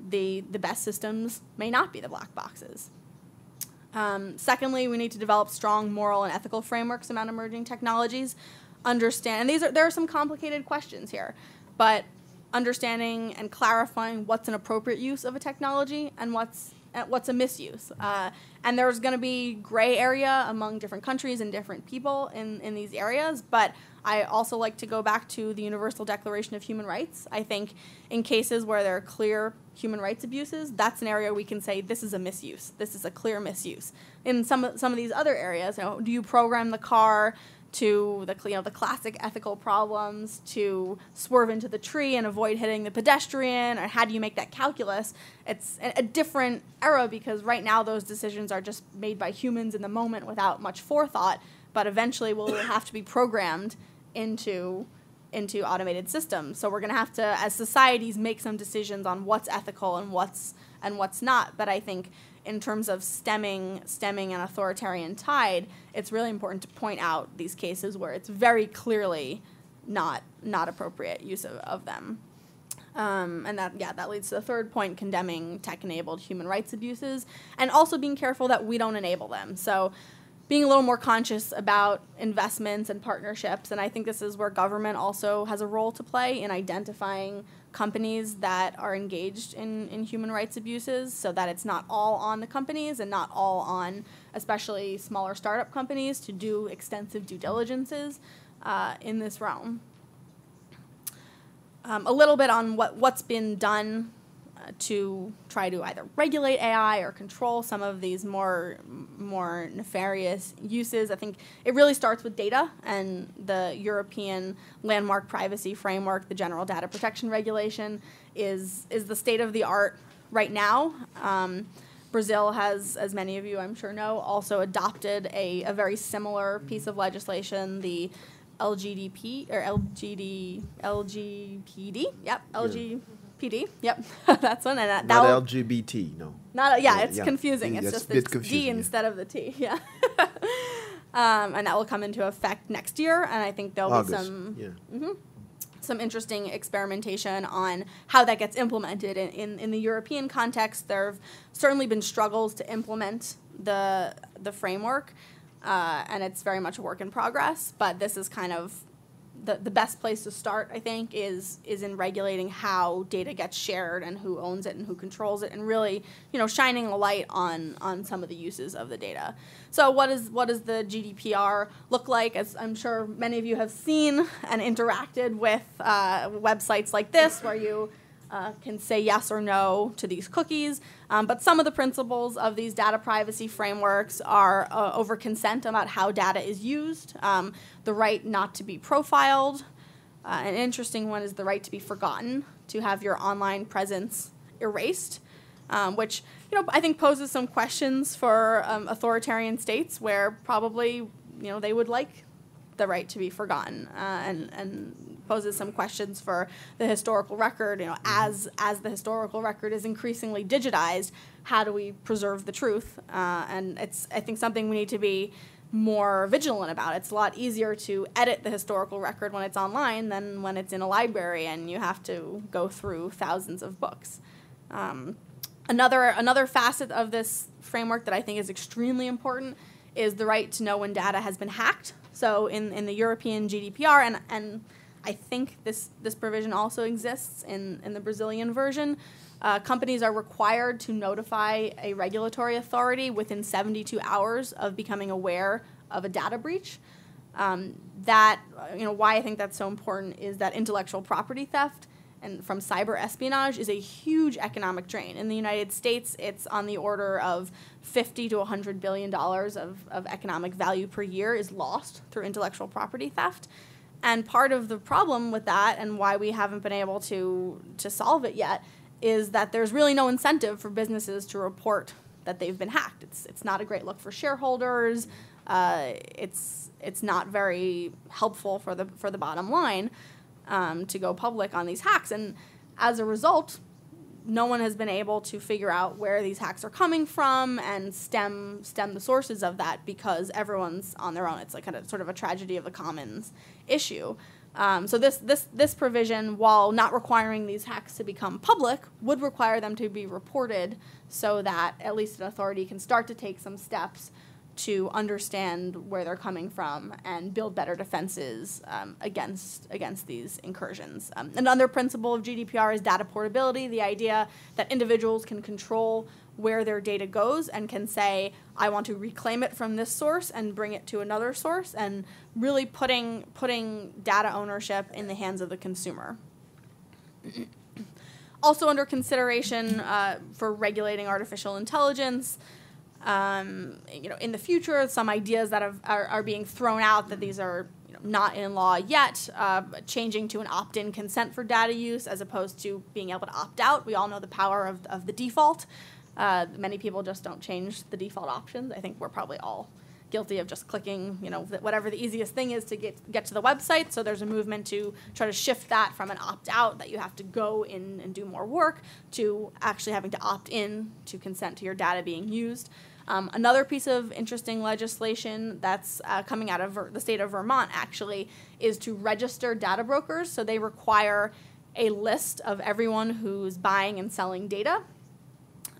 the, the best systems may not be the black boxes. Um, secondly, we need to develop strong moral and ethical frameworks around emerging technologies. Understand, and these are there are some complicated questions here, but understanding and clarifying what's an appropriate use of a technology and what's what's a misuse. Uh, and there's going to be gray area among different countries and different people in, in these areas. But I also like to go back to the Universal Declaration of Human Rights. I think in cases where there are clear human rights abuses, that's an area we can say this is a misuse. This is a clear misuse. In some some of these other areas, you know, do you program the car to the you know the classic ethical problems to swerve into the tree and avoid hitting the pedestrian or how do you make that calculus it's a, a different era because right now those decisions are just made by humans in the moment without much forethought but eventually we'll have to be programmed into into automated systems so we're going to have to as societies make some decisions on what's ethical and what's and what's not but i think in terms of stemming stemming an authoritarian tide, it's really important to point out these cases where it's very clearly not not appropriate use of, of them. Um, and that, yeah, that leads to the third point condemning tech enabled human rights abuses and also being careful that we don't enable them. So, being a little more conscious about investments and partnerships. And I think this is where government also has a role to play in identifying companies that are engaged in, in human rights abuses so that it's not all on the companies and not all on especially smaller startup companies to do extensive due diligences uh, in this realm. Um, a little bit on what, what's been done to try to either regulate AI or control some of these more more nefarious uses. I think it really starts with data and the European landmark privacy framework, the General Data Protection Regulation, is is the state of the art right now. Um, Brazil has, as many of you I'm sure know, also adopted a, a very similar piece of legislation, the LGDP or LGD LGPD. Yep, LGPD. Yep, that's one. And that, Not that'll- LGBT, no. not yeah, it's yeah. confusing. It's just it's confusing, D yeah. instead of the T. Yeah. um, and that will come into effect next year, and I think there'll August, be some yeah. some interesting experimentation on how that gets implemented in, in, in the European context. There have certainly been struggles to implement the the framework, uh, and it's very much a work in progress. But this is kind of the, the best place to start, I think, is is in regulating how data gets shared and who owns it and who controls it, and really, you know, shining a light on on some of the uses of the data. So, what is what does the GDPR look like? As I'm sure many of you have seen and interacted with uh, websites like this, where you uh, can say yes or no to these cookies. Um, but some of the principles of these data privacy frameworks are uh, over consent about how data is used, um, the right not to be profiled. Uh, an interesting one is the right to be forgotten, to have your online presence erased, um, which you know I think poses some questions for um, authoritarian states where probably you know they would like the right to be forgotten uh, and and poses some questions for the historical record you know as as the historical record is increasingly digitized how do we preserve the truth? Uh, and it's i think something we need to be more vigilant about. It's a lot easier to edit the historical record when it's online than when it's in a library and you have to go through thousands of books. Um, another another facet of this framework that I think is extremely important is the right to know when data has been hacked. So in, in the European GDPR and and I think this this provision also exists in, in the Brazilian version. Uh, companies are required to notify a regulatory authority within 72 hours of becoming aware of a data breach. Um, that you know why I think that's so important is that intellectual property theft and from cyber espionage is a huge economic drain. In the United States, it's on the order of 50 to 100 billion dollars of, of economic value per year is lost through intellectual property theft. And part of the problem with that and why we haven't been able to to solve it yet is that there's really no incentive for businesses to report that they've been hacked. It's it's not a great look for shareholders. Uh, it's it's not very helpful for the for the bottom line um, to go public on these hacks, and as a result, no one has been able to figure out where these hacks are coming from and stem stem the sources of that because everyone's on their own. It's like kind of sort of a tragedy of the commons issue. Um, so this this this provision, while not requiring these hacks to become public, would require them to be reported so that at least an authority can start to take some steps to understand where they're coming from and build better defenses um, against against these incursions. Um, another principle of GDPR is data portability, the idea that individuals can control where their data goes and can say, I want to reclaim it from this source and bring it to another source, and really putting putting data ownership in the hands of the consumer. also under consideration uh, for regulating artificial intelligence um, you know, in the future, some ideas that have, are, are being thrown out that these are you know, not in law yet, uh, changing to an opt-in consent for data use as opposed to being able to opt out. We all know the power of, of the default. Uh, many people just don't change the default options. I think we're probably all guilty of just clicking, you know, whatever the easiest thing is to get get to the website. So there's a movement to try to shift that from an opt out that you have to go in and do more work to actually having to opt in to consent to your data being used. Um, another piece of interesting legislation that's uh, coming out of Ver- the state of Vermont actually is to register data brokers. So they require a list of everyone who's buying and selling data.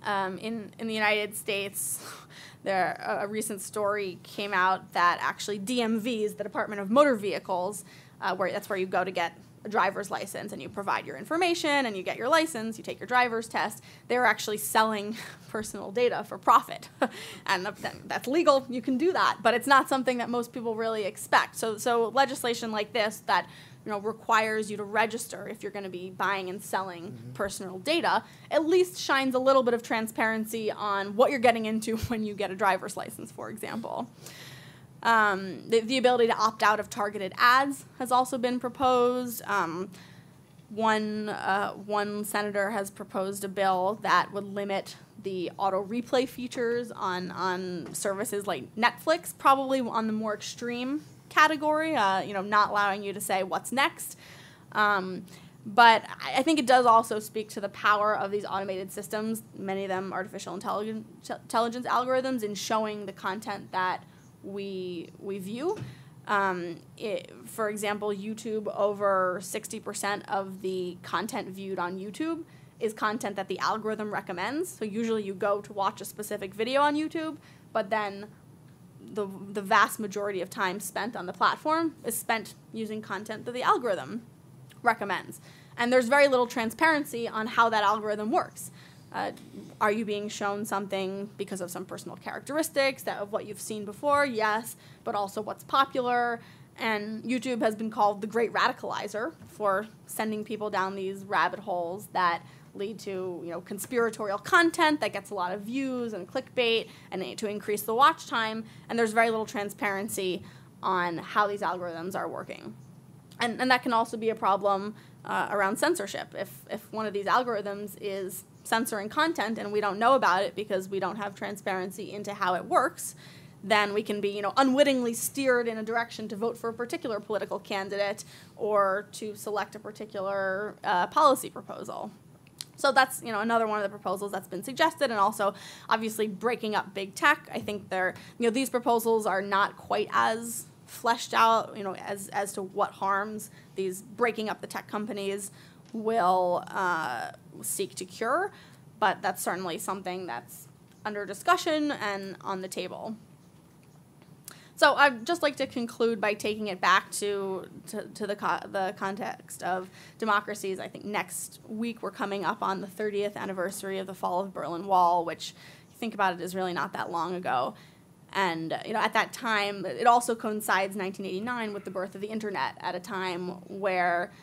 Um, in, in the United States, there a, recent story came out that actually DMVs, the Department of Motor Vehicles, uh, where that's where you go to get a driver's license and you provide your information and you get your license, you take your driver's test. They're actually selling personal data for profit. and that's legal, you can do that, but it's not something that most people really expect. So, so legislation like this that you know, requires you to register if you're going to be buying and selling mm-hmm. personal data, at least shines a little bit of transparency on what you're getting into when you get a driver's license, for example. Um, the, the, ability to opt out of targeted ads has also been proposed. Um, one, uh, one senator has proposed a bill that would limit the auto replay features on, on services like Netflix, probably on the more extreme category, uh, you know, not allowing you to say what's next. Um, but I think it does also speak to the power of these automated systems, many of them artificial intelligence, intelligence algorithms, in showing the content that we, we view. Um, it, for example, YouTube, over 60% of the content viewed on YouTube is content that the algorithm recommends. So usually you go to watch a specific video on YouTube, but then the, the vast majority of time spent on the platform is spent using content that the algorithm recommends. And there's very little transparency on how that algorithm works. Uh, are you being shown something because of some personal characteristics that of what you've seen before? Yes, but also what's popular. And YouTube has been called the great radicalizer for sending people down these rabbit holes that lead to you know conspiratorial content that gets a lot of views and clickbait and to increase the watch time and there's very little transparency on how these algorithms are working and, and that can also be a problem uh, around censorship if, if one of these algorithms is censoring content and we don't know about it because we don't have transparency into how it works then we can be you know unwittingly steered in a direction to vote for a particular political candidate or to select a particular uh, policy proposal so that's you know another one of the proposals that's been suggested, and also obviously breaking up big tech. I think they're you know these proposals are not quite as fleshed out you know as as to what harms these breaking up the tech companies will uh, seek to cure, but that's certainly something that's under discussion and on the table. So I'd just like to conclude by taking it back to, to, to the, co- the context of democracies. I think next week we're coming up on the 30th anniversary of the fall of Berlin Wall, which, you think about it, is really not that long ago. And you know, at that time, it also coincides 1989 with the birth of the internet at a time where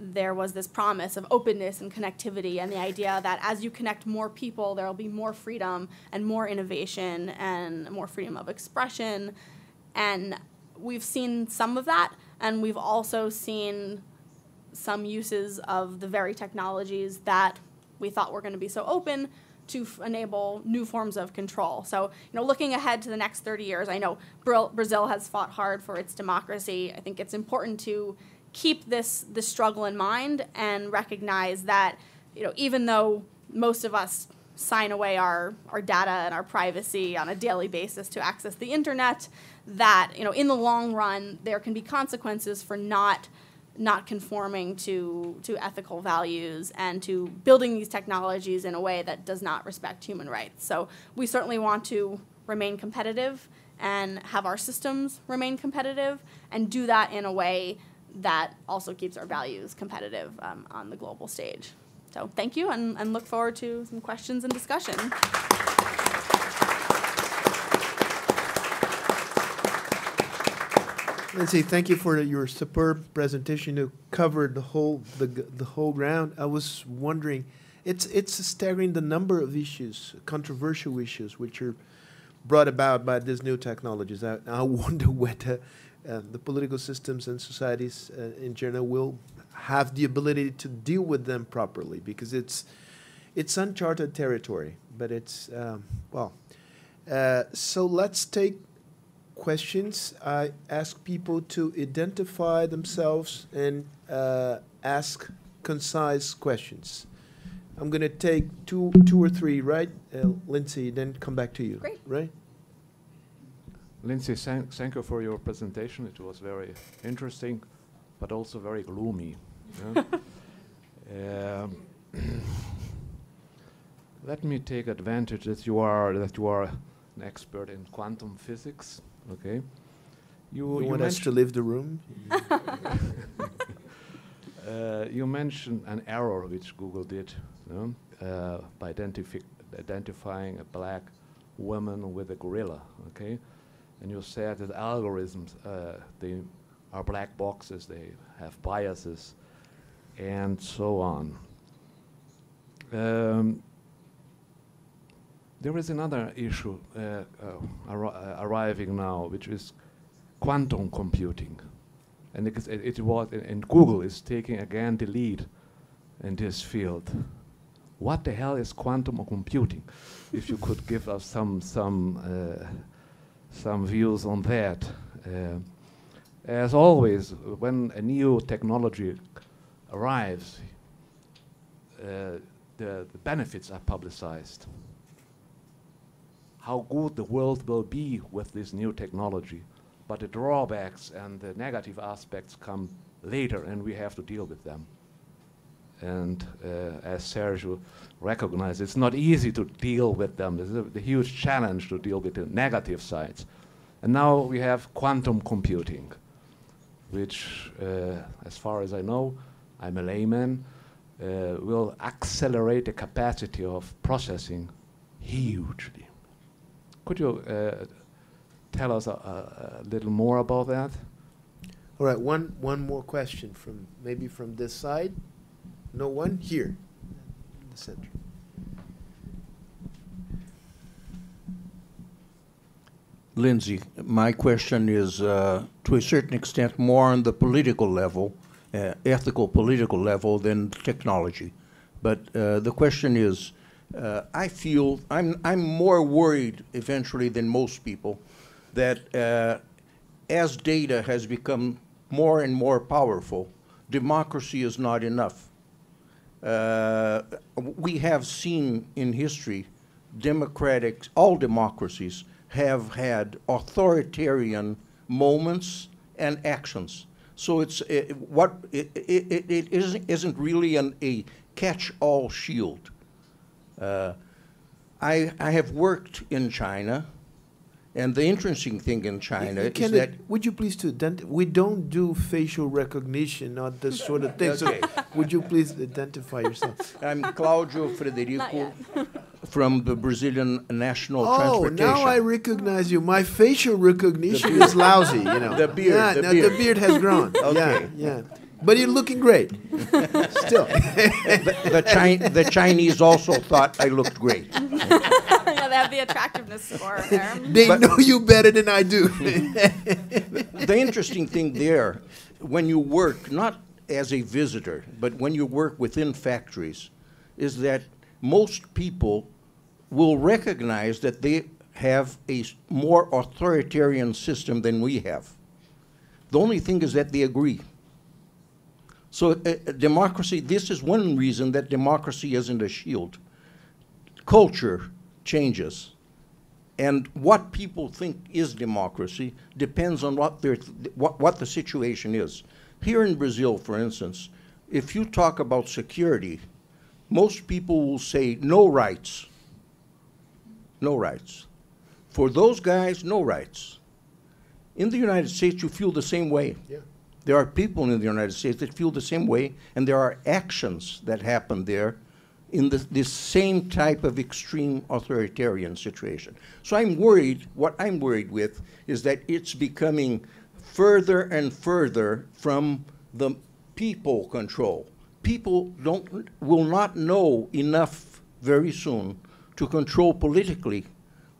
there was this promise of openness and connectivity and the idea that as you connect more people, there will be more freedom and more innovation and more freedom of expression and we've seen some of that, and we've also seen some uses of the very technologies that we thought were going to be so open to enable new forms of control. So, you know, looking ahead to the next 30 years, I know Brazil has fought hard for its democracy. I think it's important to keep this this struggle in mind and recognize that, you know, even though most of us sign away our, our data and our privacy on a daily basis to access the internet, that you know in the long run there can be consequences for not not conforming to to ethical values and to building these technologies in a way that does not respect human rights. So we certainly want to remain competitive and have our systems remain competitive and do that in a way that also keeps our values competitive um, on the global stage. So thank you and, and look forward to some questions and discussion. Lindsay, thank you for your superb presentation. You covered the whole the the whole ground. I was wondering, it's it's staggering the number of issues, controversial issues, which are brought about by these new technologies. I, I wonder whether uh, the political systems and societies uh, in general will have the ability to deal with them properly because it's it's uncharted territory. But it's um, well. Uh, so let's take questions. I ask people to identify themselves and uh, ask concise questions. I'm going to take two, two or three, right, uh, Lindsay, then come back to you. Great. Right? Lindsay, thank, thank you for your presentation. It was very interesting, but also very gloomy. Yeah? Um, let me take advantage that you are that you are an expert in quantum physics. Okay, You want us to leave the room? Uh, you mentioned an error which Google did you uh, by identifi identifying a black woman with a gorilla. Okay, and you said that algorithms uh, they are black boxes, they have biases, and so on. Um, there is another issue uh, uh, arri uh, arriving now, which is quantum computing. And it, it, was, and Google is taking again the lead in this field. What the hell is quantum computing? if you could give us some some uh, some views on that. Uh, as always, when a new technology arrives, uh, the, the benefits are publicized. How good the world will be with this new technology but the drawbacks and the negative aspects come later, and we have to deal with them. And uh, as Sergio recognized, it's not easy to deal with them. It's a, a, huge challenge to deal with the negative sides. And now we have quantum computing, which, uh, as far as I know, I'm a layman, uh, will accelerate the capacity of processing hugely. Could you uh, tell us a, a, little more about that? All right, one, one more question from maybe from this side. No one? Here, in the center. Lindsay, my question is uh, to a certain extent more on the political level, uh, ethical political level than technology. But uh, the question is, uh, I feel I'm, I'm more worried eventually than most people that uh, as data has become more and more powerful, democracy is not enough. Uh, we have seen in history, democratic, all democracies have had authoritarian moments and actions. So it's it, what it, it, it isn't, isn't really an, a catch-all shield. Uh, I, I have worked in China and the interesting thing in China is Can that. Would you please to, ident- we don't do facial recognition or this sort of thing. So Okay. would you please identify yourself? I'm Claudio Frederico from the Brazilian National Oh, Transportation. now I recognize you. My facial recognition is lousy, you know. The beard, Yeah, the no, the beard. beard has grown. Okay. Yeah, yeah. But you're looking great. Still. the, the, Chi- the Chinese also thought I looked great. yeah, they have the attractiveness score there. They But- know you better than I do. the interesting thing there, when you work, not as a visitor, but when you work within factories, is that most people will recognize that they have a s- more authoritarian system than we have. The only thing is that they agree. So, uh, uh, democracy, this is one reason that democracy isn't a shield. Culture changes. And what people think is democracy depends on what, th- what, what the situation is. Here in Brazil, for instance, if you talk about security, most people will say no rights. No rights. For those guys, no rights. In the United States, you feel the same way. Yeah. There are people in the United States that feel the same way, and there are actions that happen there in the, this same type of extreme authoritarian situation. So I'm worried, what I'm worried with is that it's becoming further and further from the people control. People don't, will not know enough very soon to control politically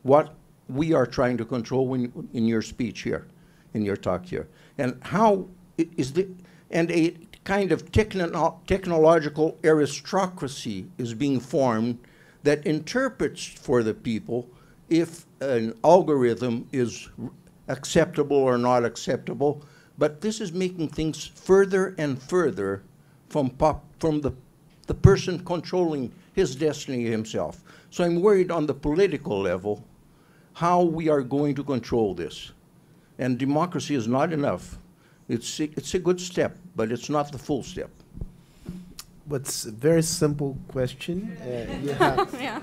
what we are trying to control when, in your speech here, in your talk here. And how is the, and a kind of techno- technological aristocracy is being formed that interprets for the people if an algorithm is acceptable or not acceptable. But this is making things further and further from, pop, from the, the person controlling his destiny himself. So I'm worried on the political level how we are going to control this. And democracy is not enough. It's, a- it's a good step, but it's not the full step. what's a very simple question. Uh, you have yeah.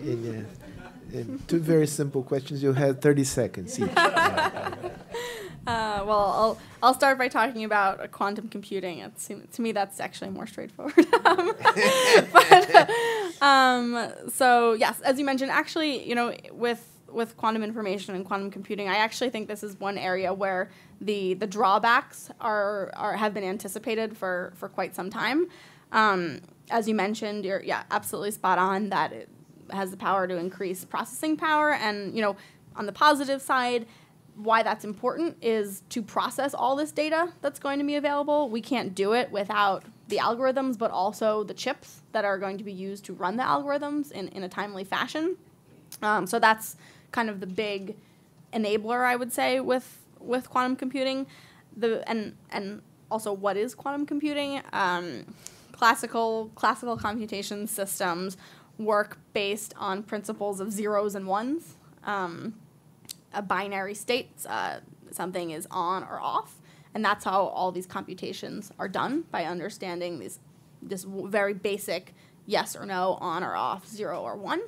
in, uh, in two very simple questions. You have 30 seconds each. Uh, well, I'll I'll start by talking about uh, quantum computing. It's, to me, that's actually more straightforward. um, but, um, so yes, as you mentioned, actually, you know, with with quantum information and quantum computing, I actually think this is one area where the the drawbacks are, are have been anticipated for for quite some time. Um, as you mentioned, you're yeah absolutely spot on that it has the power to increase processing power, and you know, on the positive side why that's important is to process all this data that's going to be available. We can't do it without the algorithms, but also the chips that are going to be used to run the algorithms in, in a timely fashion. Um, so that's kind of the big enabler, I would say, with with quantum computing. The and and also what is quantum computing? Um, classical classical computation systems work based on principles of zeros and ones. Um, a binary state. Uh, something is on or off, and that's how all these computations are done by understanding these this very basic yes or no, on or off, zero or one.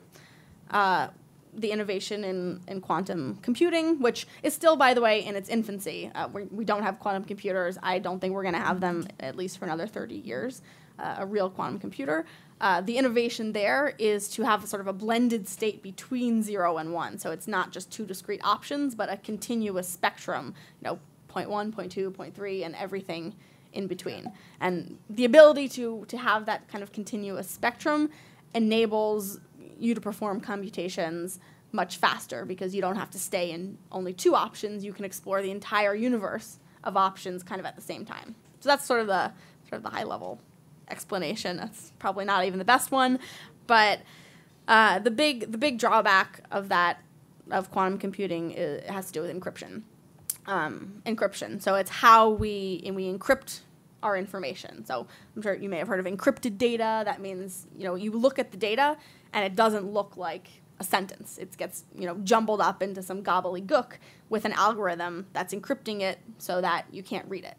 Uh, the innovation in, in quantum computing, which is still, by the way, in its infancy. Uh, we, we don't have quantum computers. I don't think we're going to have them at least for another 30 years, uh, a real quantum computer. Uh, the innovation there is to have a sort of a blended state between zero and one. So it's not just two discrete options, but a continuous spectrum, you know, point one, point two, point three, and everything in between. And the ability to, to have that kind of continuous spectrum enables you to perform computations much faster because you don't have to stay in only two options. You can explore the entire universe of options kind of at the same time. So that's sort of the sort of the high level explanation. That's probably not even the best one, but uh, the big the big drawback of that of quantum computing is, has to do with encryption. Um, encryption. So it's how we and we encrypt our information. So I'm sure you may have heard of encrypted data. That means you know you look at the data and it doesn't look like a sentence. It gets you know jumbled up into some gobbledygook with an algorithm that's encrypting it so that you can't read it.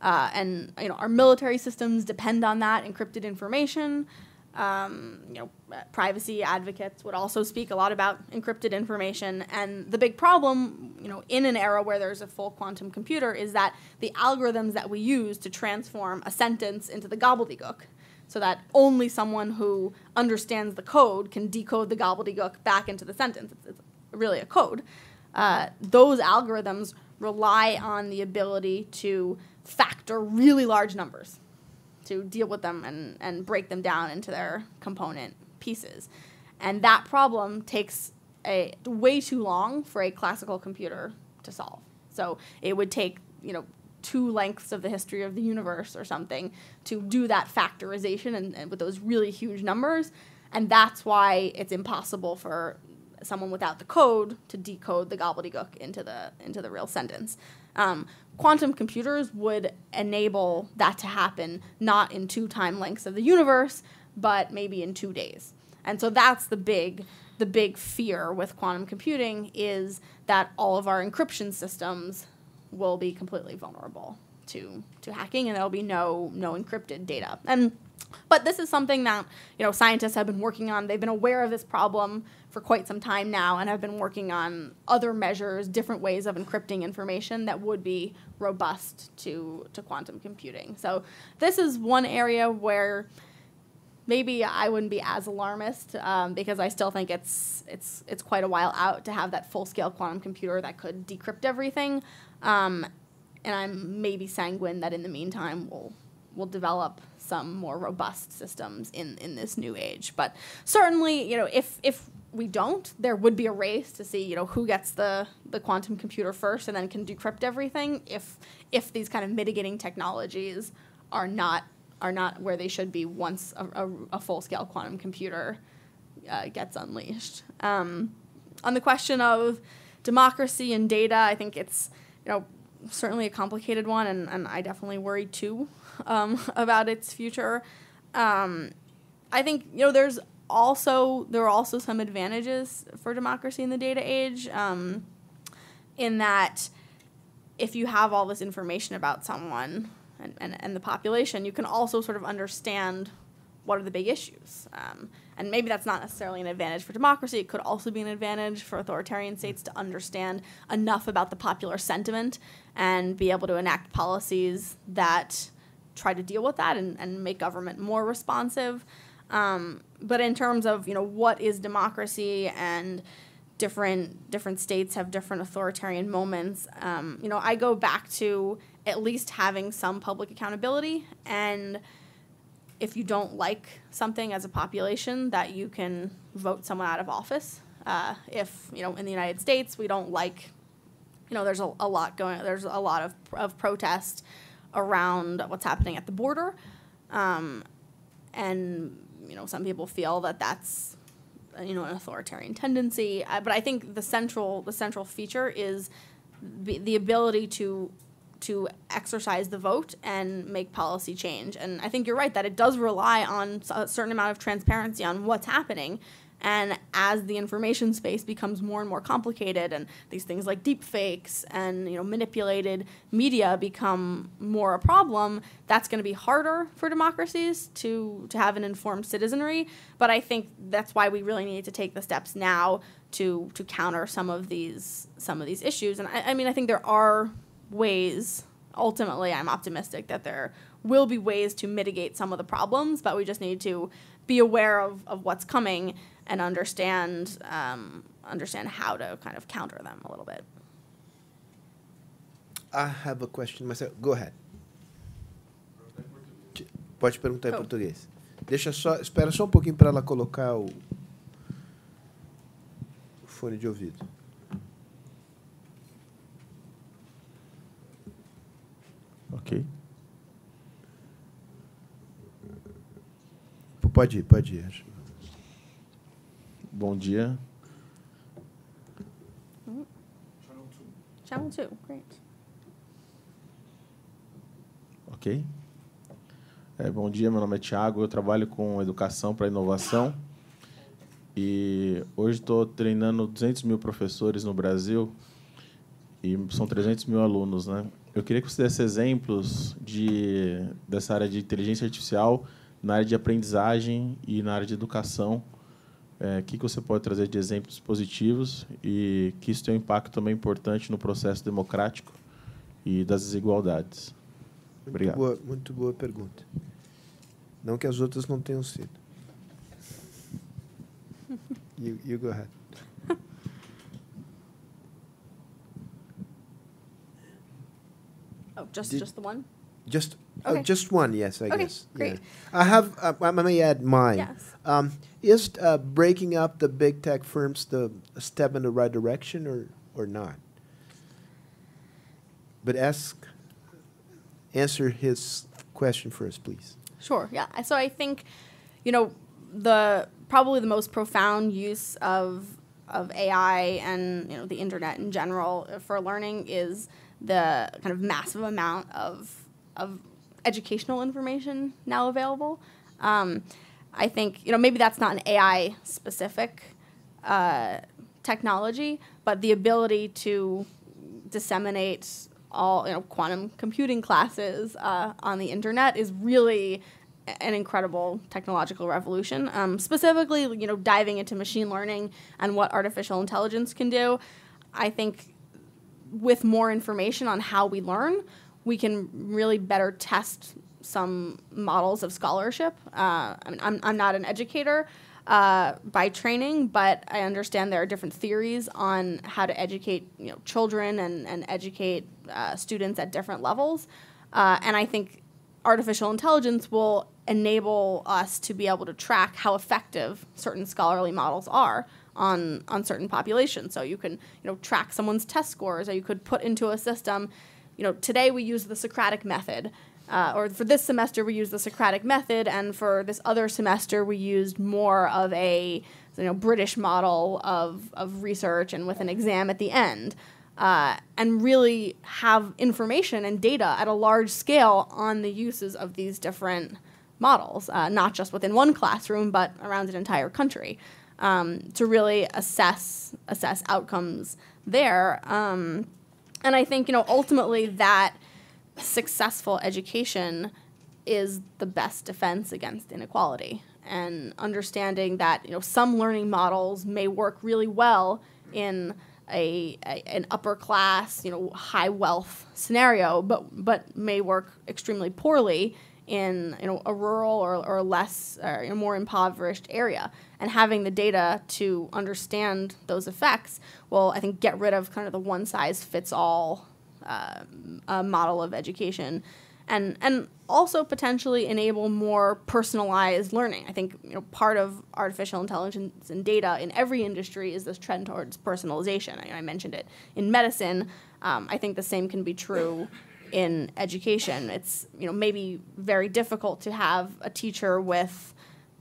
Uh, and you know our military systems depend on that encrypted information. Um, you know, privacy advocates would also speak a lot about encrypted information. And the big problem, you know, in an era where there's a full quantum computer, is that the algorithms that we use to transform a sentence into the gobbledygook, so that only someone who understands the code can decode the gobbledygook back into the sentence. It's, it's really a code. Uh, those algorithms rely on the ability to factor really large numbers to deal with them and, and break them down into their component pieces. And that problem takes a way too long for a classical computer to solve. So it would take, you know, two lengths of the history of the universe or something to do that factorization and, and with those really huge numbers. And that's why it's impossible for someone without the code to decode the gobbledygook into the into the real sentence. Um, quantum computers would enable that to happen not in two time lengths of the universe, but maybe in two days. And so that's the big the big fear with quantum computing is that all of our encryption systems will be completely vulnerable to to hacking and there'll be no no encrypted data. And but this is something that you know scientists have been working on. They've been aware of this problem for quite some time now and have been working on other measures, different ways of encrypting information that would be robust to, to quantum computing. So this is one area where maybe I wouldn't be as alarmist um, because I still think it's it's it's quite a while out to have that full scale quantum computer that could decrypt everything. Um, and I'm maybe sanguine that in the meantime we'll we'll develop some more robust systems in, in this new age. But certainly, you know, if if we don't, there would be a race to see, you know, who gets the, the quantum computer first and then can decrypt everything if if these kind of mitigating technologies are not are not where they should be once a, a, a full scale quantum computer uh, gets unleashed. Um, on the question of democracy and data, I think it's you know certainly a complicated one, and, and I definitely worry too um, about its future. Um, I think you know there's also there are also some advantages for democracy in the data age, um, in that if you have all this information about someone and, and, and the population, you can also sort of understand what are the big issues. Um, and maybe that's not necessarily an advantage for democracy. It could also be an advantage for authoritarian states to understand enough about the popular sentiment and be able to enact policies that try to deal with that and, and make government more responsive. Um, but in terms of you know what is democracy and different different states have different authoritarian moments. Um, you know, I go back to at least having some public accountability and if you don't like something as a population, that you can vote someone out of office. Uh, if you know, in the United States, we don't like, you know, there's a, a lot going. There's a lot of of protest around what's happening at the border, um, and you know, some people feel that that's you know an authoritarian tendency. Uh, but I think the central the central feature is the, the ability to to exercise the vote and make policy change. And I think you're right that it does rely on a certain amount of transparency on what's happening. And as the information space becomes more and more complicated, and these things like deep fakes and you know manipulated media become more a problem, that's going to be harder for democracies to to have an informed citizenry. But I think that's why we really need to take the steps now to to counter some of these some of these issues. And I, I mean, I think there are ways. Ultimately, I'm optimistic that there will be ways to mitigate some of the problems, but we just need to be aware of, of what's coming and understand um, understand how to kind of counter them a little bit. I have a question myself. Go ahead. Pode perguntar em português. Deixa só, espera só um pouquinho para ela colocar o, o fone de ouvido. Ok. Pode ir, pode ir. Bom dia. Channel two, great. Ok. É, bom dia, meu nome é Thiago, eu trabalho com educação para inovação. E hoje estou treinando 200 mil professores no Brasil e são 300 mil alunos, né? Eu queria que você desse exemplos de, dessa área de inteligência artificial na área de aprendizagem e na área de educação. É, o que, que você pode trazer de exemplos positivos e que isso tem um impacto também importante no processo democrático e das desigualdades. Muito Obrigado. boa, muito boa pergunta. Não que as outras não tenham sido. You, you go ahead. Oh, just Did- just the one. Just, oh, Okay. just one, yes, I Okay, guess. great. Yeah. I have. Uh, I may add mine. Yes. Um, is uh, breaking up the big tech firms the step in the right direction or or not? But ask, answer his question first, please. Sure. Yeah. I- So I think, you know, the probably the most profound use of of AI and you know the internet in general for learning is the kind of massive amount of of educational information now available. Um, I think you know maybe that's not an AI specific uh, technology, but the ability to disseminate all you know quantum computing classes uh, on the internet is really an incredible technological revolution. Um, specifically, you know, diving into machine learning and what artificial intelligence can do. I think with more information on how we learn, we can really better test some models of scholarship. Uh, I mean, I'm, I'm not an educator uh, by training, but I understand there are different theories on how to educate you know children and, and educate uh, students at different levels. Uh, and I think artificial intelligence will enable us to be able to track how effective certain scholarly models are on on certain populations. So you can you know track someone's test scores, or you could put into a system. You know, today we use the Socratic method, uh, or for this semester we use the Socratic method, and for this other semester we used more of a you know British model of of research and with an exam at the end uh, and really have information and data at a large scale on the uses of these different models, uh, not just within one classroom, but around an entire country, um, to really assess assess outcomes there. Um, and I think you know ultimately that successful education is the best defense against inequality and understanding that you know some learning models may work really well in a, a, an upper class you know high wealth scenario but but may work extremely poorly in you know a rural or, or less or a more impoverished area and having the data to understand those effects will i think get rid of kind of the one size fits all uh, uh, model of education and and also potentially enable more personalized learning. I think you know part of artificial intelligence and data in every industry is this trend towards personalization. I, I mentioned it in medicine. Um, I think the same can be true in education. It's you know maybe very difficult to have a teacher with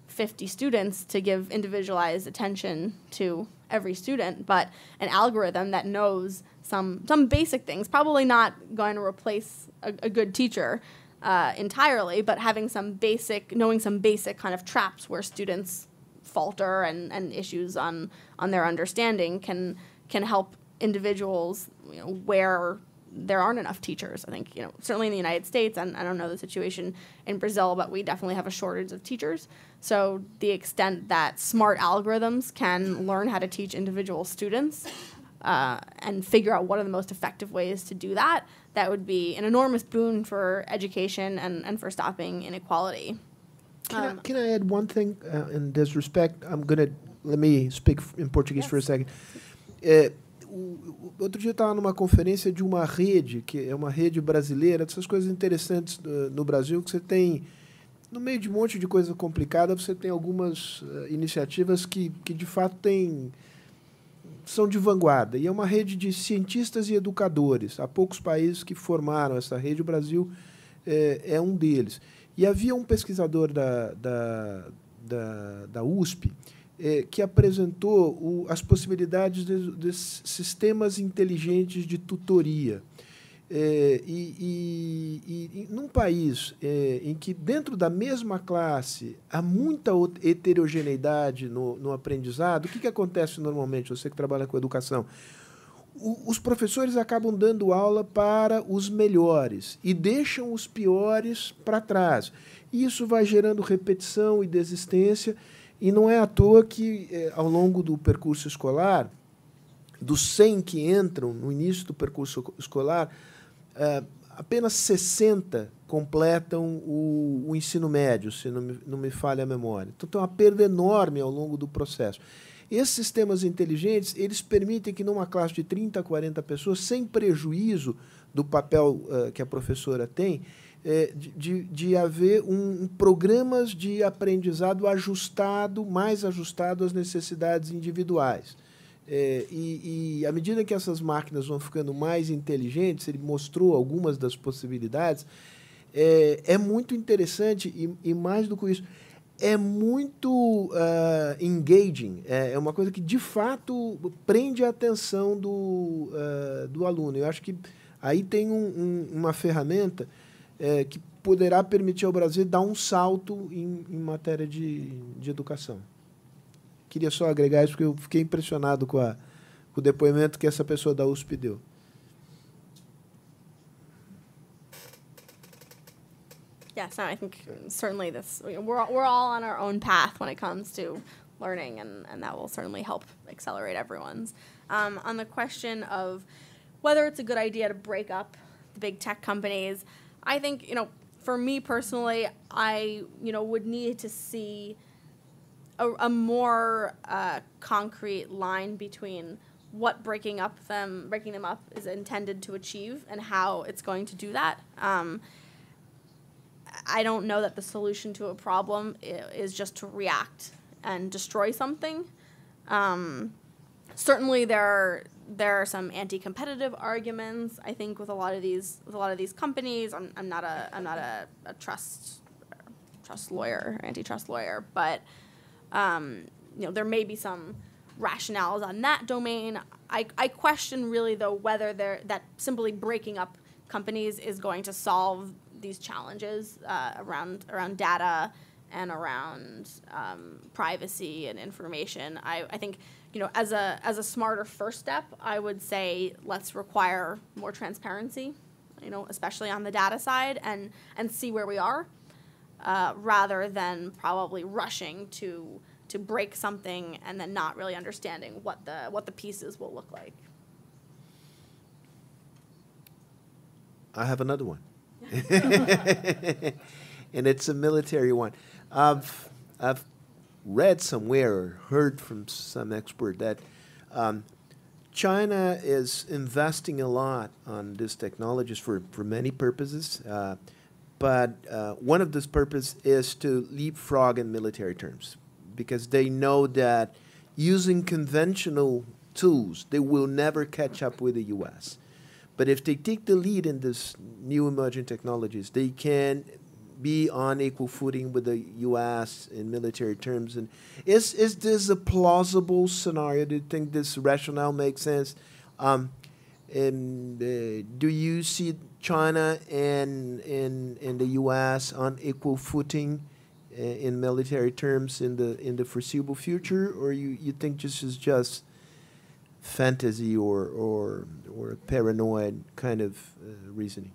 50 students to give individualized attention to every student, but an algorithm that knows some some basic things, probably not going to replace a, a good teacher uh, entirely, but having some basic, knowing some basic kind of traps where students falter and, and issues on on their understanding can can help individuals you know, where there aren't enough teachers. I think you know certainly in the United States, and I don't know the situation in Brazil, but we definitely have a shortage of teachers. So the extent that smart algorithms can learn how to teach individual students uh, and figure out what are the most effective ways to do that, that would be an enormous boon for education and, and for stopping inequality. Can, Um, I, can I add one thing uh, in this respect? I'm going to, let me speak in Portuguese for a second. É, o- outro dia eu estava numa conferência de uma rede, que é uma rede brasileira, dessas coisas interessantes uh, no Brasil, que você tem, no meio de um monte de coisa complicada, você tem algumas uh, iniciativas que, que de fato têm são de vanguarda. E é uma rede de cientistas e educadores. Há poucos países que formaram essa rede, o Brasil é, é um deles. E havia um pesquisador da, da, da, da USP é, que apresentou o, as possibilidades de, de sistemas inteligentes de tutoria. É, e, e, e, num país é, em que, dentro da mesma classe, há muita heterogeneidade no, no aprendizado, o que, que acontece normalmente, você que trabalha com educação? Os professores acabam dando aula para os melhores e deixam os piores para trás. Isso vai gerando repetição e desistência, e não é à toa que, é, ao longo do percurso escolar, dos 100 que entram no início do percurso escolar, Uh, apenas 60 completam o, ensino médio, se não me, falha a memória. Então, tem uma perda enorme ao longo do processo. Esses sistemas inteligentes, eles permitem que numa classe de 30, 40 pessoas, sem prejuízo do papel uh, que a professora tem, eh, de, de haver um, um, programas de aprendizado ajustado, mais ajustado às necessidades individuais. É, e, e, à medida que essas máquinas vão ficando mais inteligentes, ele mostrou algumas das possibilidades, é, é muito interessante e, e, mais do que isso, é muito uh, engaging, é, é, uma coisa que de fato prende a atenção do, uh, do aluno. Eu acho que aí tem um, um, uma ferramenta é, que poderá permitir ao Brasil dar um salto em, em matéria de, de educação queria só agregar isso porque eu fiquei impressionado com, a, com o depoimento que essa pessoa da USP deu. Yes, no, I think certainly this we're we're all on our own path when it comes to learning, and, and that will certainly help accelerate everyone's. Um, on the question of whether it's a good idea to break up the big tech companies, I think you know, for me personally, I you know would need to see a, a more uh, concrete line between what breaking up them breaking them up is intended to achieve and how it's going to do that. Um, I don't know that the solution to a problem is just to react and destroy something. Um, certainly, there are there are some anti-competitive arguments. I think with a lot of these with a lot of these companies, I'm, I'm not a I'm not a, a trust trust lawyer, antitrust lawyer, but um, you know there may be some rationales on that domain. I, I question really though whether there that simply breaking up companies is going to solve these challenges uh, around around data and around um, privacy and information. I, I think you know as a as a smarter first step, I would say let's require more transparency you know, especially on the data side, and and see where we are, uh, rather than probably rushing to to break something and then not really understanding what the what the pieces will look like. I have another one. and it's a military one. I've, I've read somewhere or heard from some expert that um, China is investing a lot on these technologies for, for many purposes. Uh, but uh, one of those purposes is to leapfrog in military terms because they know that using conventional tools, they will never catch up with the U.S. But if they take the lead in this new emerging technologies, they can be on equal footing with the U.S. in military terms. And is is this a plausible scenario? Do you think this rationale makes sense? Um, and uh, do you see China and and and the U.S. on equal footing uh, in military terms in the in the foreseeable future, or you you think this is just fantasy or or or paranoid kind of uh, reasoning?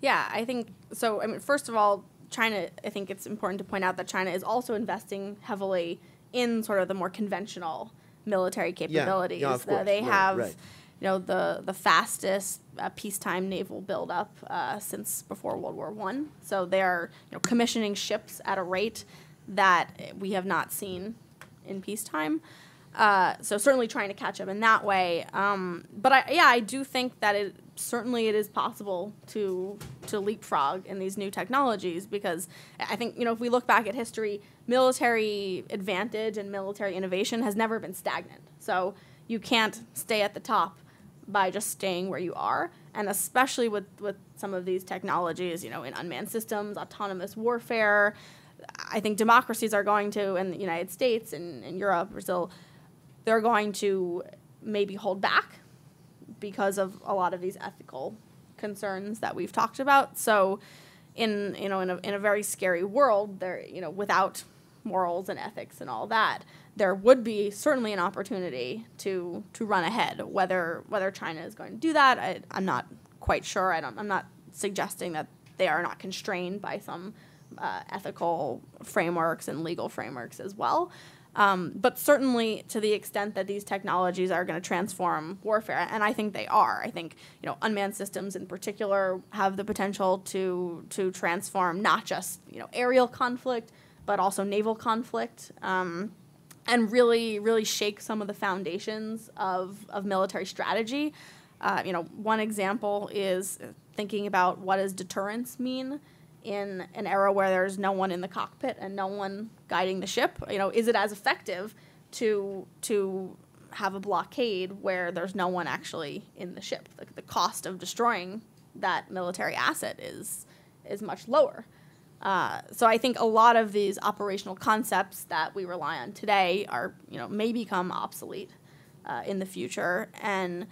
Yeah, I think so. I mean, first of all, China. I think it's important to point out that China is also investing heavily in sort of the more conventional military capabilities. yeah, of Uh, course. they Right, have, right. you know, the the fastest uh, peacetime naval buildup uh, since before World War One. So they are, you know, commissioning ships at a rate that we have not seen in peacetime. Uh, so certainly trying to catch up in that way. Um, but I, yeah, I do think that it certainly it is possible to to leapfrog in these new technologies because I think you know if we look back at history, military advantage and military innovation has never been stagnant. So you can't stay at the top by just staying where you are, and especially with with some of these technologies, you know, in unmanned systems, autonomous warfare. I think democracies are going to, in the United States and in Europe, Brazil, they're going to maybe hold back because of a lot of these ethical concerns that we've talked about. So, in you know, in a, in a very scary world, there you know, without morals and ethics and all that, there would be certainly an opportunity to to run ahead. Whether whether China is going to do that, I, I'm not quite sure. I don't, I'm not suggesting that they are not constrained by some uh, ethical frameworks and legal frameworks as well. Um, but certainly to the extent that these technologies are going to transform warfare, and I think they are. I think you know unmanned systems in particular have the potential to to transform not just you know aerial conflict, but also naval conflict. Um, and really, really shake some of the foundations of, of military strategy. Uh, you know, one example is thinking about what does deterrence mean in an era where there's no one in the cockpit and no one guiding the ship. You know, is it as effective to to have a blockade where there's no one actually in the ship? The, the cost of destroying that military asset is is much lower. Uh, so I think a lot of these operational concepts that we rely on today are, you know, may become obsolete uh, in the future, and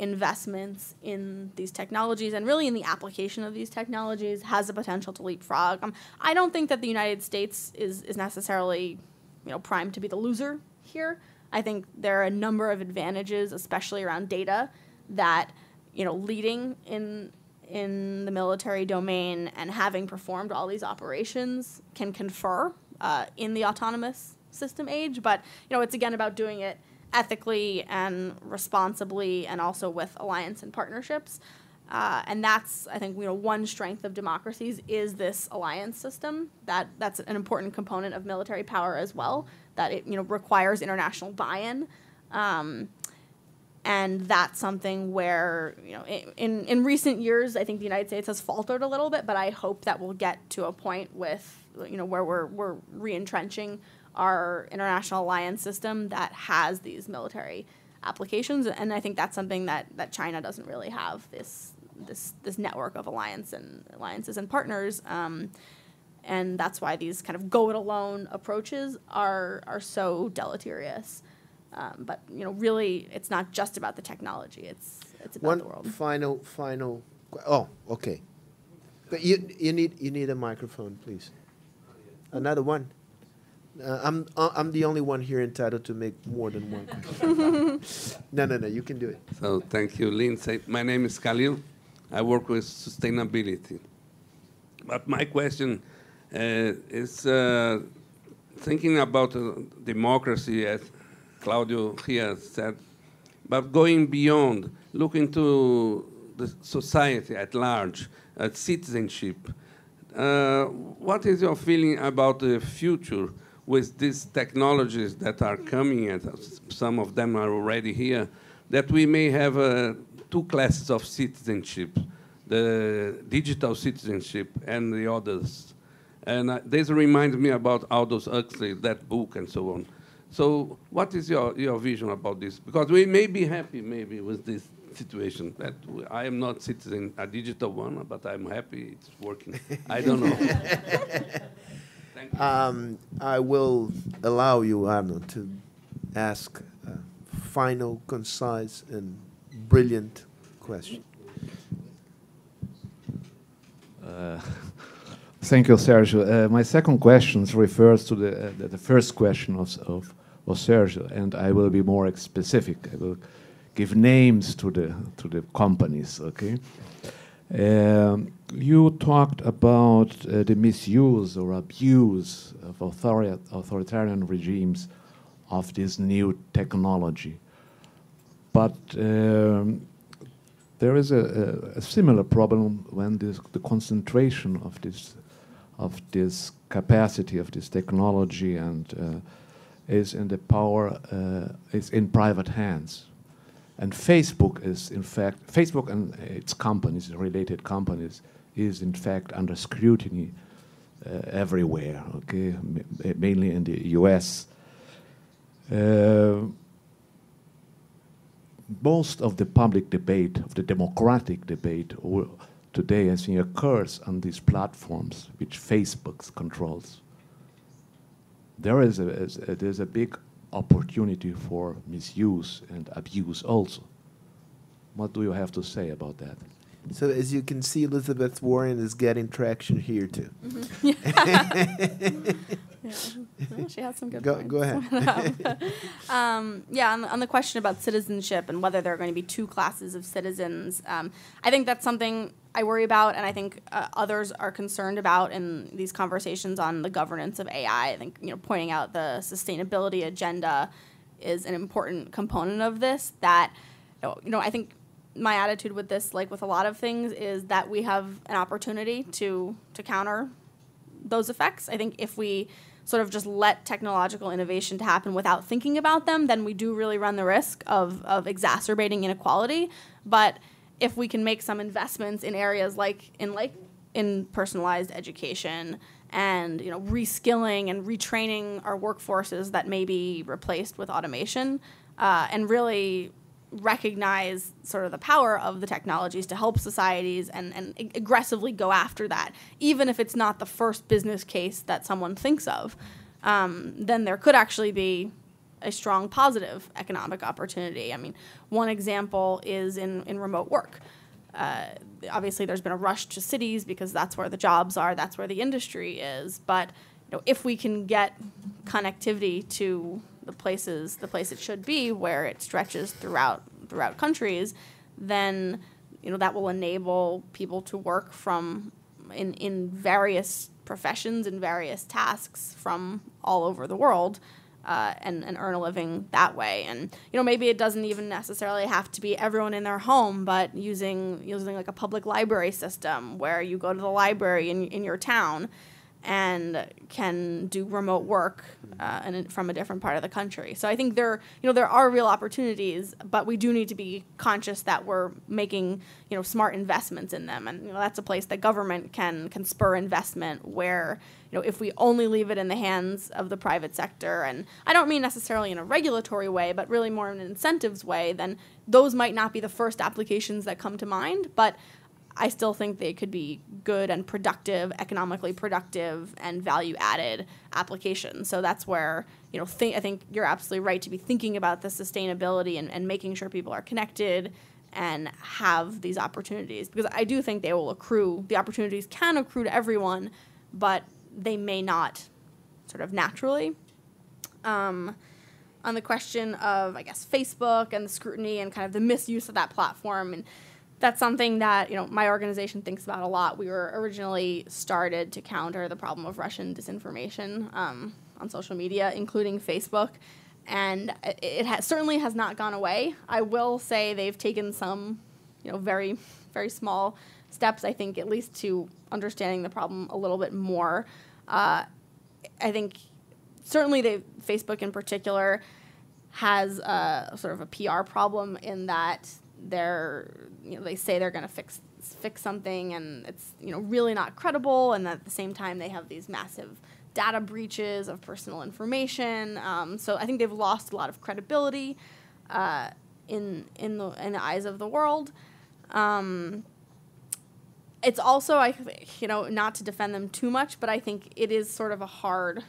investments in these technologies and really in the application of these technologies has the potential to leapfrog. Um, I don't think that the United States is is necessarily, you know, primed to be the loser here. I think there are a number of advantages, especially around data, that you know, leading in in the military domain and having performed all these operations can confer uh, in the autonomous system age. But you know, it's again about doing it ethically and responsibly, and also with alliance and partnerships. Uh, and that's, I think, you know, one strength of democracies is this alliance system. That that's an important component of military power as well. That it you know requires international buy-in. Um, and that's something where you know in in recent years I think the United States has faltered a little bit, but I hope that we'll get to a point with you know where we're we're re-entrenching our international alliance system that has these military applications, and I think that's something that that China doesn't really have this this this network of alliance and alliances and partners. Um, and that's why these kind of go it alone approaches are are so deleterious. Um, but you know, really, it's not just about the technology. It's it's about One the world. final, final. Oh, okay. But you you need you need a microphone, please. Another one. Uh, I'm uh, I'm the only one here entitled to make more than one question. no, no, no. You can do it. So thank you, Lindsay. My name is Khalil. I work with sustainability. But my question uh, is uh, thinking about uh, democracy, as Claudio here said, but going beyond, looking to the society at large, at citizenship. Uh, what is your feeling about the future with these technologies that are coming, and some of them are already here, that we may have uh, two classes of citizenship, the digital citizenship and the others. And uh, this reminds me about Aldous Huxley, that book and so on. So what is your, your vision about this? Because we may be happy maybe with this situation that I am not citizen, a digital one, but I'm happy it's working. I don't know. Thank you. Um, I will allow you, Arno, to ask a final, concise, and brilliant question. Uh, Thank you, Sergio. Uh, my second question refers to the, uh, the, the first question of, of, of Sergio, and I will be more specific. I will give names to the, to the companies, okay? Um, you talked about uh, the misuse or abuse of authori- authoritarian regimes of this new technology. But um, there is a, a, a similar problem when this, the concentration of this of this capacity of this technology and uh, is in the power uh, is in private hands and facebook is in fact facebook and its companies related companies is in fact under scrutiny uh, everywhere okay M- mainly in the us uh, most of the public debate, of the democratic debate today, I think, occurs on these platforms which Facebook controls. There is a, is a- there's a big opportunity for misuse and abuse also. What do you have to say about that? So, as you can see, Elizabeth Warren is getting traction here too. Yeah. Well, she has some good Go- points. go ahead. um, yeah, on the, on the question about citizenship and whether there are going to be two classes of citizens, um, I think that's something I worry about, and I think uh, others are concerned about in these conversations on the governance of AI. I think you know pointing out the sustainability agenda is an important component of this. That you know, I think my attitude with this, like with a lot of things, is that we have an opportunity to to counter those effects. I think if we sort of just let technological innovation to happen without thinking about them, then we do really run the risk of, of exacerbating inequality. But if we can make some investments in areas like in like in personalized education and you know reskilling and retraining our workforces that may be replaced with automation, uh, and really recognize sort of the power of the technologies to help societies and, and aggressively go after that, even if it's not the first business case that someone thinks of, um, then there could actually be a strong positive economic opportunity. I mean, one example is in, in remote work. Uh, obviously, there's been a rush to cities because that's where the jobs are, that's where the industry is. But you know, if we can get connectivity to the places, the place it should be, where it stretches throughout throughout countries, then you know that will enable people to work from in in various professions and various tasks from all over the world uh, and, and earn a living that way. And you know, maybe it doesn't even necessarily have to be everyone in their home, but using using like a public library system where you go to the library in in your town and can do remote work uh, and in- from a different part of the country. So I think there, you know, there are real opportunities, but we do need to be conscious that we're making, you know, smart investments in them, and you know, that's a place that government can can spur investment. Where, you know, if we only leave it in the hands of the private sector, and I don't mean necessarily in a regulatory way, but really more in an incentives way, then those might not be the first applications that come to mind, but I still think they could be good and productive, economically productive and value added applications. So that's where, you know, think, I think you're absolutely right to be thinking about the sustainability and, and making sure people are connected and have these opportunities. Because I do think they will accrue, the opportunities can accrue to everyone, but they may not sort of naturally. Um, on the question of, I guess, Facebook and the scrutiny and kind of the misuse of that platform and that's something that you know my organization thinks about a lot. We were originally started to counter the problem of Russian disinformation um, on social media, including Facebook, and it, certainly has not gone away. I will say they've taken some, you know, very very small steps. I think at least to understanding the problem a little bit more. Uh, I think certainly they Facebook in particular has a, sort of a PR problem in that they're you know they say they're going to fix fix something and it's you know really not credible and at the same time they have these massive data breaches of personal information um, so I think they've lost a lot of credibility uh, in in the in the eyes of the world. Um, it's also I you know not to defend them too much, but I think it is sort of a hard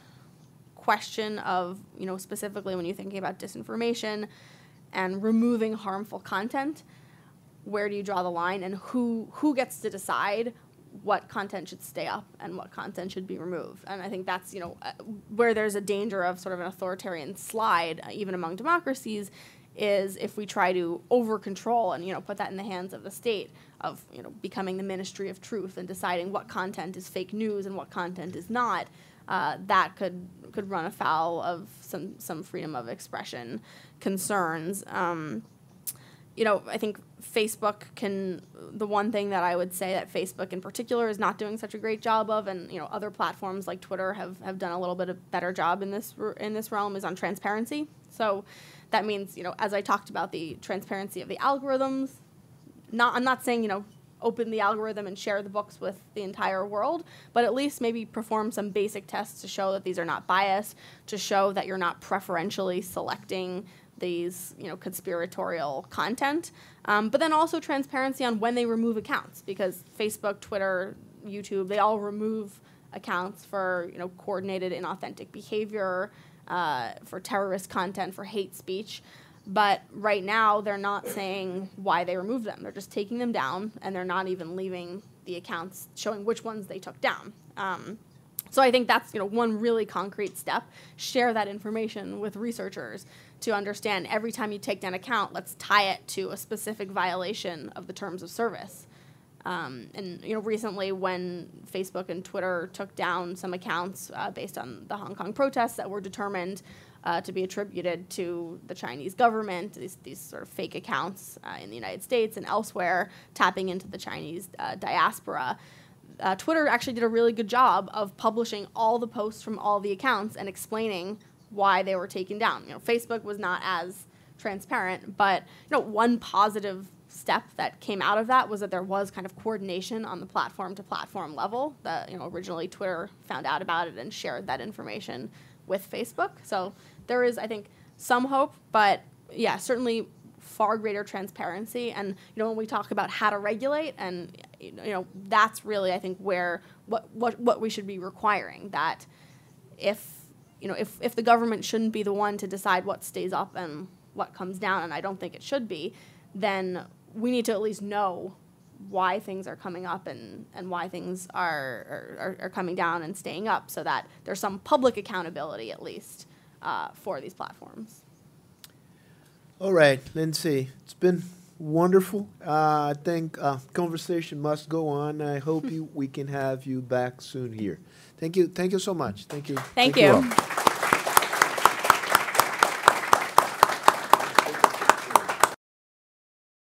question of you know specifically when you're thinking about disinformation and removing harmful content where do you draw the line and who who gets to decide what content should stay up and what content should be removed? And i think that's you know uh, where there's a danger of sort of an authoritarian slide uh, even among democracies is if we try to over control and you know put that in the hands of the state of you know becoming the ministry of truth and deciding what content is fake news and what content is not uh, that could could run afoul of some some freedom of expression concerns. Um, you know, I think Facebook can. The one thing that I would say that Facebook in particular is not doing such a great job of, and you know, other platforms like Twitter have, have done a little bit of better job in this in this realm is on transparency. So that means you know, as I talked about the transparency of the algorithms. Not, I'm not saying you know open the algorithm and share the books with the entire world, but at least maybe perform some basic tests to show that these are not biased, to show that you're not preferentially selecting these you know conspiratorial content. Um, but then also transparency on when they remove accounts because facebook twitter youtube they all remove accounts for you know coordinated inauthentic behavior uh, for terrorist content for hate speech but right now, they're not saying why they removed them. They're just taking them down, and they're not even leaving the accounts showing which ones they took down. Um, so I think that's you know one really concrete step. Share that information with researchers to understand every time you take down an account, let's tie it to a specific violation of the terms of service. Um, and you know, recently when Facebook and Twitter took down some accounts uh, based on the Hong Kong protests that were determined uh, to be attributed to the Chinese government, these, these sort of fake accounts uh, in the United States and elsewhere, tapping into the Chinese uh, diaspora. Uh, Twitter actually did a really good job of publishing all the posts from all the accounts and explaining why they were taken down. You know, Facebook was not as transparent, but you know, one positive step that came out of that was that there was kind of coordination on the platform to platform level. That you know, originally Twitter found out about it and shared that information with Facebook. So there is, I think, some hope, but yeah, certainly far greater transparency. And you know, when we talk about how to regulate, and you know, that's really I think where what what what we should be requiring that if you know if if the government shouldn't be the one to decide what stays up and what comes down, and I don't think it should be, then we need to at least know why things are coming up and, and why things are, are, are coming down and staying up so that there's some public accountability at least uh, for these platforms. All right, Lindsay, it's been wonderful. Uh, I think uh, conversation must go on. I hope you, we can have you back soon here. Thank you. Thank you so much. Thank you. Thank, Thank you. you